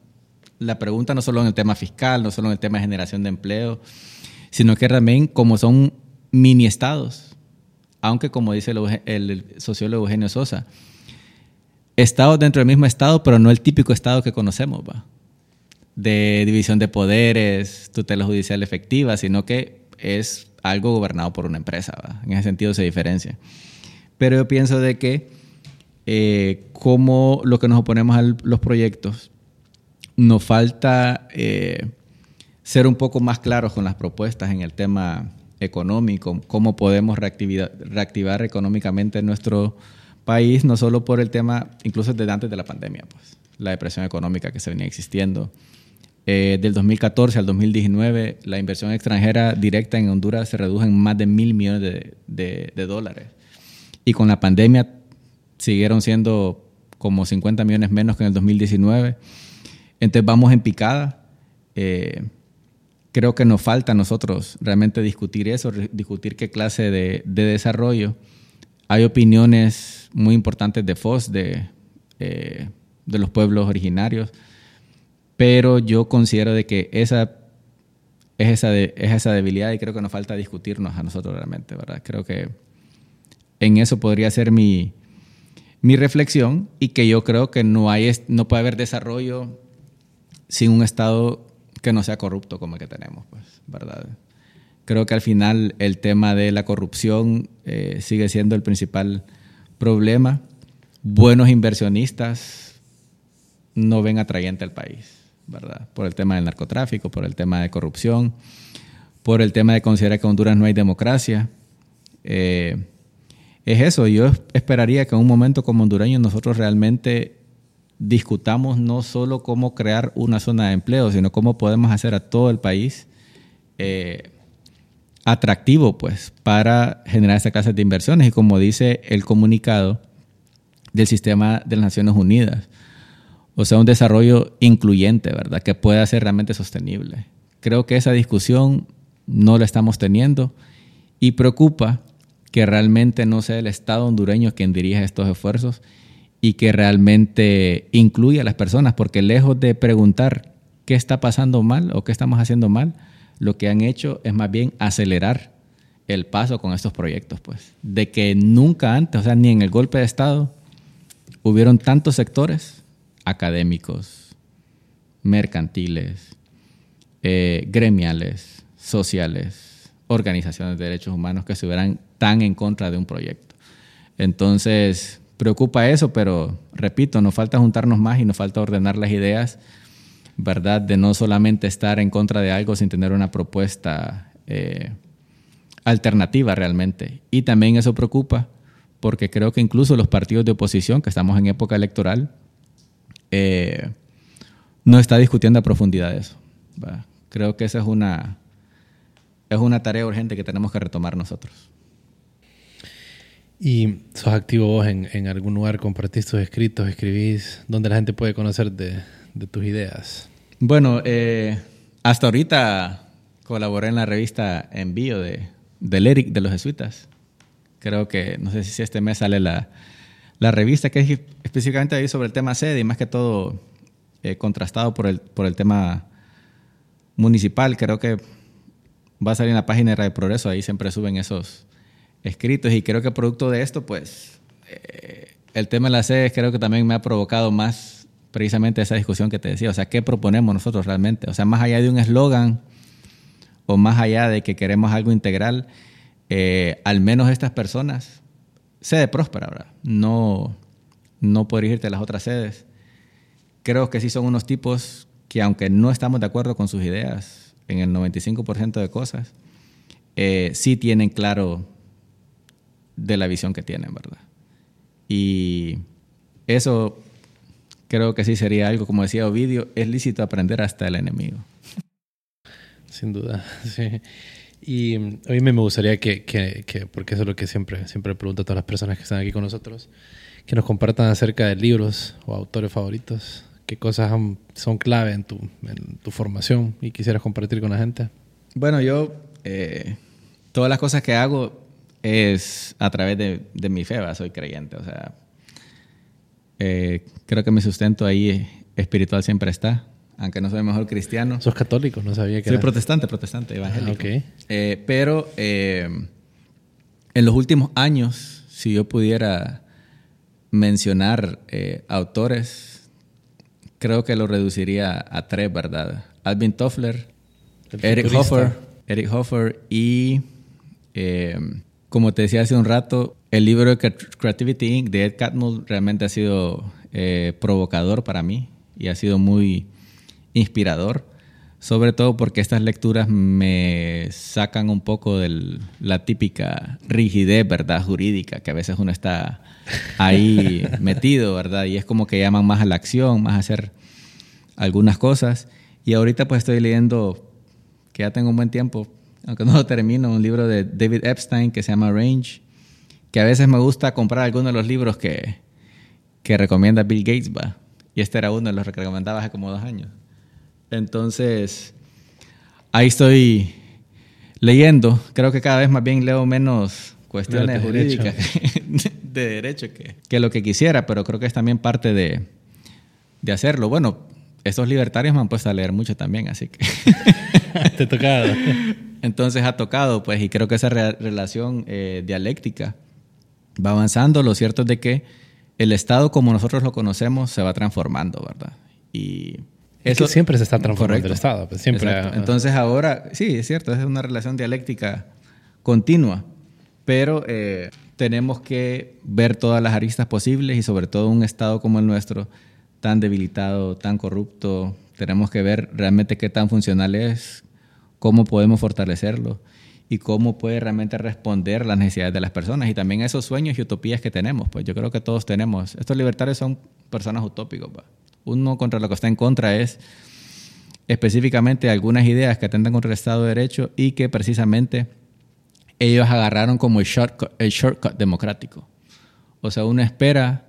la pregunta no solo en el tema fiscal, no solo en el tema de generación de empleo, sino que también como son mini estados, aunque como dice el, el sociólogo Eugenio Sosa, estados dentro del mismo estado, pero no el típico estado que conocemos, ¿va? de división de poderes, tutela judicial efectiva, sino que es algo gobernado por una empresa. En ese sentido se diferencia. Pero yo pienso de que eh, como lo que nos oponemos a los proyectos, nos falta eh, ser un poco más claros con las propuestas en el tema económico, cómo podemos reactivar económicamente nuestro país, no solo por el tema, incluso desde antes de la pandemia, pues, la depresión económica que se venía existiendo, eh, del 2014 al 2019, la inversión extranjera directa en Honduras se redujo en más de mil millones de, dólares. Y con la pandemia siguieron siendo como 50 millones menos que en el 2019. Entonces vamos en picada. Eh, creo que nos falta a nosotros realmente discutir eso, discutir qué clase de, desarrollo. Hay opiniones muy importantes de FOS, de, eh, de los pueblos originarios, pero yo considero de que esa es esa, es esa debilidad y creo que nos falta discutirnos a nosotros realmente, ¿verdad? Creo que en eso podría ser mi, mi reflexión y que yo creo que no, hay, no puede haber desarrollo sin un Estado que no sea corrupto como el que tenemos, pues, ¿verdad? Creo que al final el tema de la corrupción eh, sigue siendo el principal problema. Buenos inversionistas no ven atrayente al país. ¿verdad? Por el tema del narcotráfico, por el tema de corrupción, por el tema de considerar que en Honduras no hay democracia. Eh, es eso, yo esperaría que en un momento como hondureño nosotros realmente discutamos no solo cómo crear una zona de empleo, sino cómo podemos hacer a todo el país eh, atractivo pues, para generar esta clase de inversiones. Y como dice el comunicado del sistema de las Naciones Unidas, o sea, un desarrollo incluyente, ¿verdad? Que pueda ser realmente sostenible. Creo que esa discusión no la estamos teniendo y preocupa que realmente no sea el Estado hondureño quien dirija estos esfuerzos y que realmente incluya a las personas, porque lejos de preguntar qué está pasando mal o qué estamos haciendo mal, lo que han hecho es más bien acelerar el paso con estos proyectos, pues, de que nunca antes, o sea, ni en el golpe de Estado, hubieron tantos sectores académicos, mercantiles, eh, gremiales, sociales, organizaciones de derechos humanos que estuvieran tan en contra de un proyecto. Entonces, preocupa eso, pero repito, nos falta juntarnos más y nos falta ordenar las ideas, ¿verdad? De no solamente estar en contra de algo sin tener una propuesta eh, alternativa realmente. Y también eso preocupa porque creo que incluso los partidos de oposición, que estamos en época electoral, eh, no está discutiendo a profundidad eso. Creo que esa es una, es una tarea urgente que tenemos que retomar nosotros. ¿Y sos activo vos en, algún lugar? ¿Compartís tus escritos? ¿Escribís? ¿Dónde la gente puede conocer de, tus ideas? Bueno, eh, hasta ahorita colaboré en la revista Envío de, del Eric de los Jesuitas. Creo que, no sé si este mes sale la, la revista que es específicamente ahí sobre el tema sede y más que todo eh, contrastado por el, por el tema municipal. Creo que va a salir en la página de Radio Progreso, ahí siempre suben esos escritos y creo que producto de esto, pues eh, el tema de la sede creo que también me ha provocado más precisamente esa discusión que te decía, o sea, ¿qué proponemos nosotros realmente? O sea, más allá de un eslogan o más allá de que queremos algo integral, eh, al menos estas personas, sede próspera, ¿verdad? No, no por irte a las otras sedes. Creo que sí son unos tipos que aunque no estamos de acuerdo con sus ideas en el 95% de cosas, eh, sí tienen claro de la visión que tienen, ¿verdad? Y eso creo que sí sería algo, como decía Ovidio, es lícito aprender hasta el enemigo. Sin duda, sí. Y a mí me gustaría que, que, porque eso es lo que siempre, siempre pregunto a todas las personas que están aquí con nosotros, que nos compartan acerca de libros o autores favoritos qué cosas son clave en tu, en tu formación y quisieras compartir con la gente? Bueno, yo eh, todas las cosas que hago es a través de, de mi fe, soy creyente, o sea, eh, creo que mi sustento ahí espiritual siempre está, aunque no soy mejor cristiano. ¿Sos católico? No sabía que Soy protestante, protestante, evangélico. Eh, pero en los últimos años, si yo pudiera mencionar autores creo que lo reduciría a tres, ¿verdad? Alvin Toffler, Eric Hoffer, Eric Hoffer y, eh, como te decía hace un rato, el libro Creativity Inc. de Ed Catmull realmente ha sido eh, provocador para mí y ha sido muy inspirador, sobre todo porque estas lecturas me sacan un poco de la típica rigidez, ¿verdad? Jurídica, que a veces uno está ahí metido, ¿verdad? Y es como que llaman más a la acción, más a hacer algunas cosas. Y ahorita pues estoy leyendo, que ya tengo un buen tiempo, aunque no lo termino, un libro de David Epstein que se llama Range, que a veces me gusta comprar algunos de los libros que, que recomienda Bill Gates, va. Y este era uno de los que recomendaba hace como dos años. Entonces, ahí estoy leyendo. Creo que cada vez más bien leo menos cuestiones jurídicas de derecho que, lo que quisiera, pero creo que es también parte de, de hacerlo. Bueno, estos libertarios me han puesto a leer mucho también, así que... Te ha tocado. Entonces ha tocado, pues, y creo que esa relación eh, dialéctica va avanzando. Lo cierto es de que el Estado, como nosotros lo conocemos, se va transformando, ¿verdad? Y eso siempre se está transformando el Estado. Pues, siempre. Entonces ahora, sí, es cierto, es una relación dialéctica continua, pero eh, tenemos que ver todas las aristas posibles y sobre todo un Estado como el nuestro, tan debilitado, tan corrupto, tenemos que ver realmente qué tan funcional es, cómo podemos fortalecerlo y cómo puede realmente responder las necesidades de las personas y también esos sueños y utopías que tenemos. Pues yo creo que todos tenemos. Estos libertarios son personas utópicos. Uno contra lo que está en contra es específicamente algunas ideas que atentan contra el Estado de Derecho y que precisamente ellos agarraron como el shortcut, el shortcut democrático. O sea, uno espera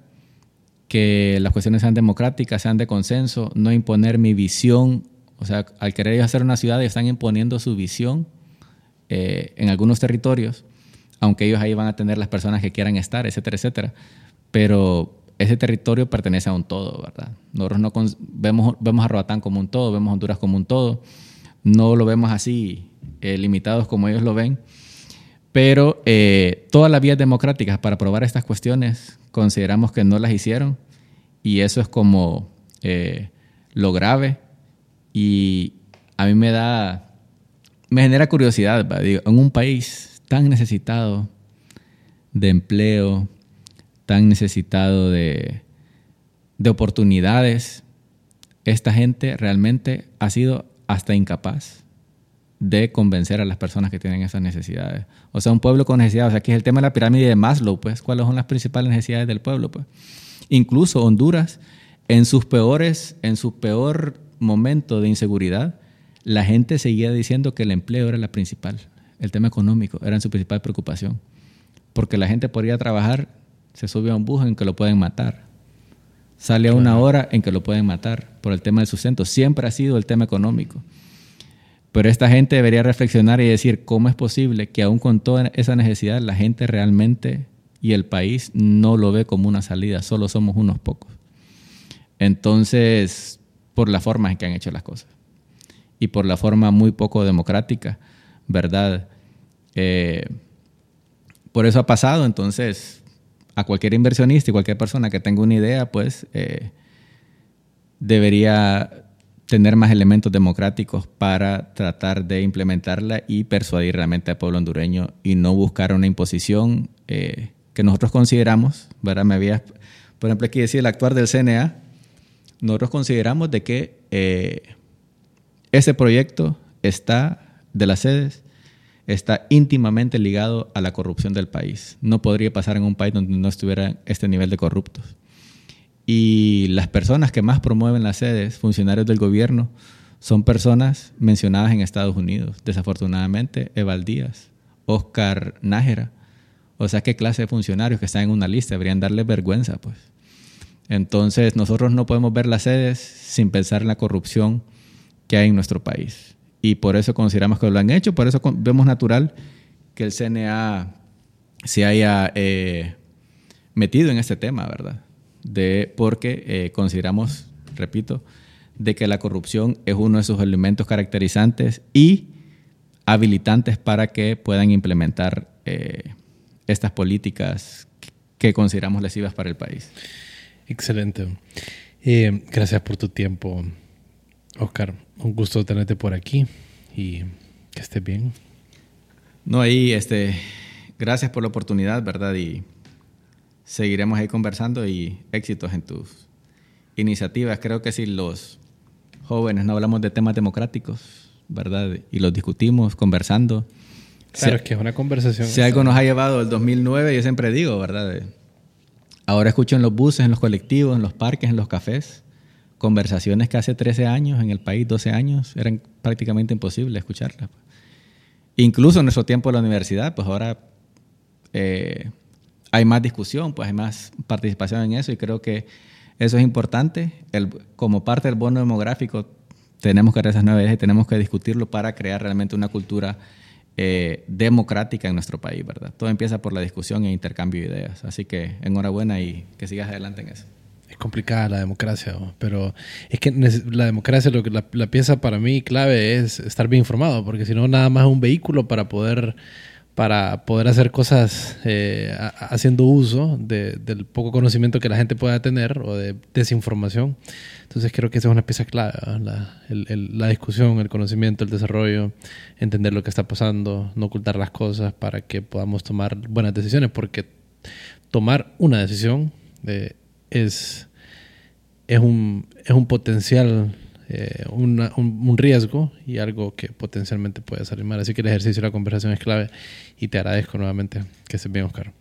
que las cuestiones sean democráticas, sean de consenso, no imponer mi visión. O sea, al querer ellos hacer una ciudad, están imponiendo su visión eh, en algunos territorios, aunque ellos ahí van a tener las personas que quieran estar, etcétera, etcétera. Pero ese territorio pertenece a un todo, ¿verdad? Nosotros no vemos, vemos a Roatán como un todo, vemos a Honduras como un todo, no lo vemos así eh, limitados como ellos lo ven pero eh, todas las vías democráticas para aprobar estas cuestiones consideramos que no las hicieron y eso es como eh, lo grave y a mí me da me genera curiosidad, en un país tan necesitado de empleo, tan necesitado de, de oportunidades, esta gente realmente ha sido hasta incapaz de convencer a las personas que tienen esas necesidades. O sea, un pueblo con necesidades. O sea, aquí es el tema de la pirámide de Maslow, pues, cuáles son las principales necesidades del pueblo, pues. Incluso Honduras, en sus peores, en su peor momento de inseguridad, la gente seguía diciendo que el empleo era la principal, el tema económico era su principal preocupación. Porque la gente podría trabajar, se sube a un bus en que lo pueden matar. Sale a una hora en que lo pueden matar por el tema del sustento. Siempre ha sido el tema económico. Pero esta gente debería reflexionar y decir cómo es posible que aún con toda esa necesidad la gente realmente y el país no lo ve como una salida, solo somos unos pocos. Entonces, por la forma en que han hecho las cosas y por la forma muy poco democrática, ¿verdad? Eh, por eso ha pasado, entonces, a cualquier inversionista y cualquier persona que tenga una idea, pues eh, debería tener más elementos democráticos para tratar de implementarla y persuadir realmente al pueblo hondureño y no buscar una imposición eh, que nosotros consideramos, ¿verdad? Me había, por ejemplo, aquí decía el actuar del CNA, nosotros consideramos de que eh, ese proyecto está, de las sedes, está íntimamente ligado a la corrupción del país. No podría pasar en un país donde no estuviera este nivel de corruptos. Y las personas que más promueven las sedes, funcionarios del gobierno, son personas mencionadas en Estados Unidos. Desafortunadamente, Eval Díaz, Oscar Nájera. O sea, ¿qué clase de funcionarios que están en una lista? Deberían darle vergüenza, pues. Entonces, nosotros no podemos ver las sedes sin pensar en la corrupción que hay en nuestro país. Y por eso consideramos que lo han hecho, por eso vemos natural que el CNA se haya eh, metido en este tema, ¿verdad? de, porque eh, consideramos, repito, de que la corrupción es uno de sus elementos caracterizantes y habilitantes para que puedan implementar eh, estas políticas que consideramos lesivas para el país. Excelente. Eh, gracias por tu tiempo, Oscar. Un gusto tenerte por aquí y que estés bien. No, ahí, este, gracias por la oportunidad, ¿verdad? Y seguiremos ahí conversando y éxitos en tus iniciativas. Creo que si los jóvenes no hablamos de temas democráticos, ¿verdad? Y los discutimos conversando. Claro, es que es una conversación. Si algo nos ha llevado el 2009, yo siempre digo, ¿verdad? Ahora escucho en los buses, en los colectivos, en los parques, en los cafés, conversaciones que hace 13 años en el país, 12 años, eran prácticamente imposibles escucharlas. Incluso en nuestro tiempo en la universidad, pues ahora eh, hay más discusión, pues hay más participación en eso y creo que eso es importante. El, como parte del bono demográfico tenemos que hacer esas nueve y tenemos que discutirlo para crear realmente una cultura eh, democrática en nuestro país, ¿verdad? Todo empieza por la discusión e intercambio de ideas. Así que enhorabuena y que sigas adelante en eso. Es complicada la democracia, pero es que la democracia, lo que la, pieza para mí clave es estar bien informado, porque si no, nada más es un vehículo para poder para poder hacer cosas eh, haciendo uso del poco conocimiento que la gente pueda tener o de desinformación. Entonces creo que esa es una pieza clave, la, discusión, el conocimiento, el desarrollo, entender lo que está pasando, no ocultar las cosas para que podamos tomar buenas decisiones, porque tomar una decisión eh, es, es, un, es un potencial eh, un, riesgo y algo que potencialmente puede salir mal. Así que el ejercicio de la conversación es clave y te agradezco nuevamente que estés bien, Oscar.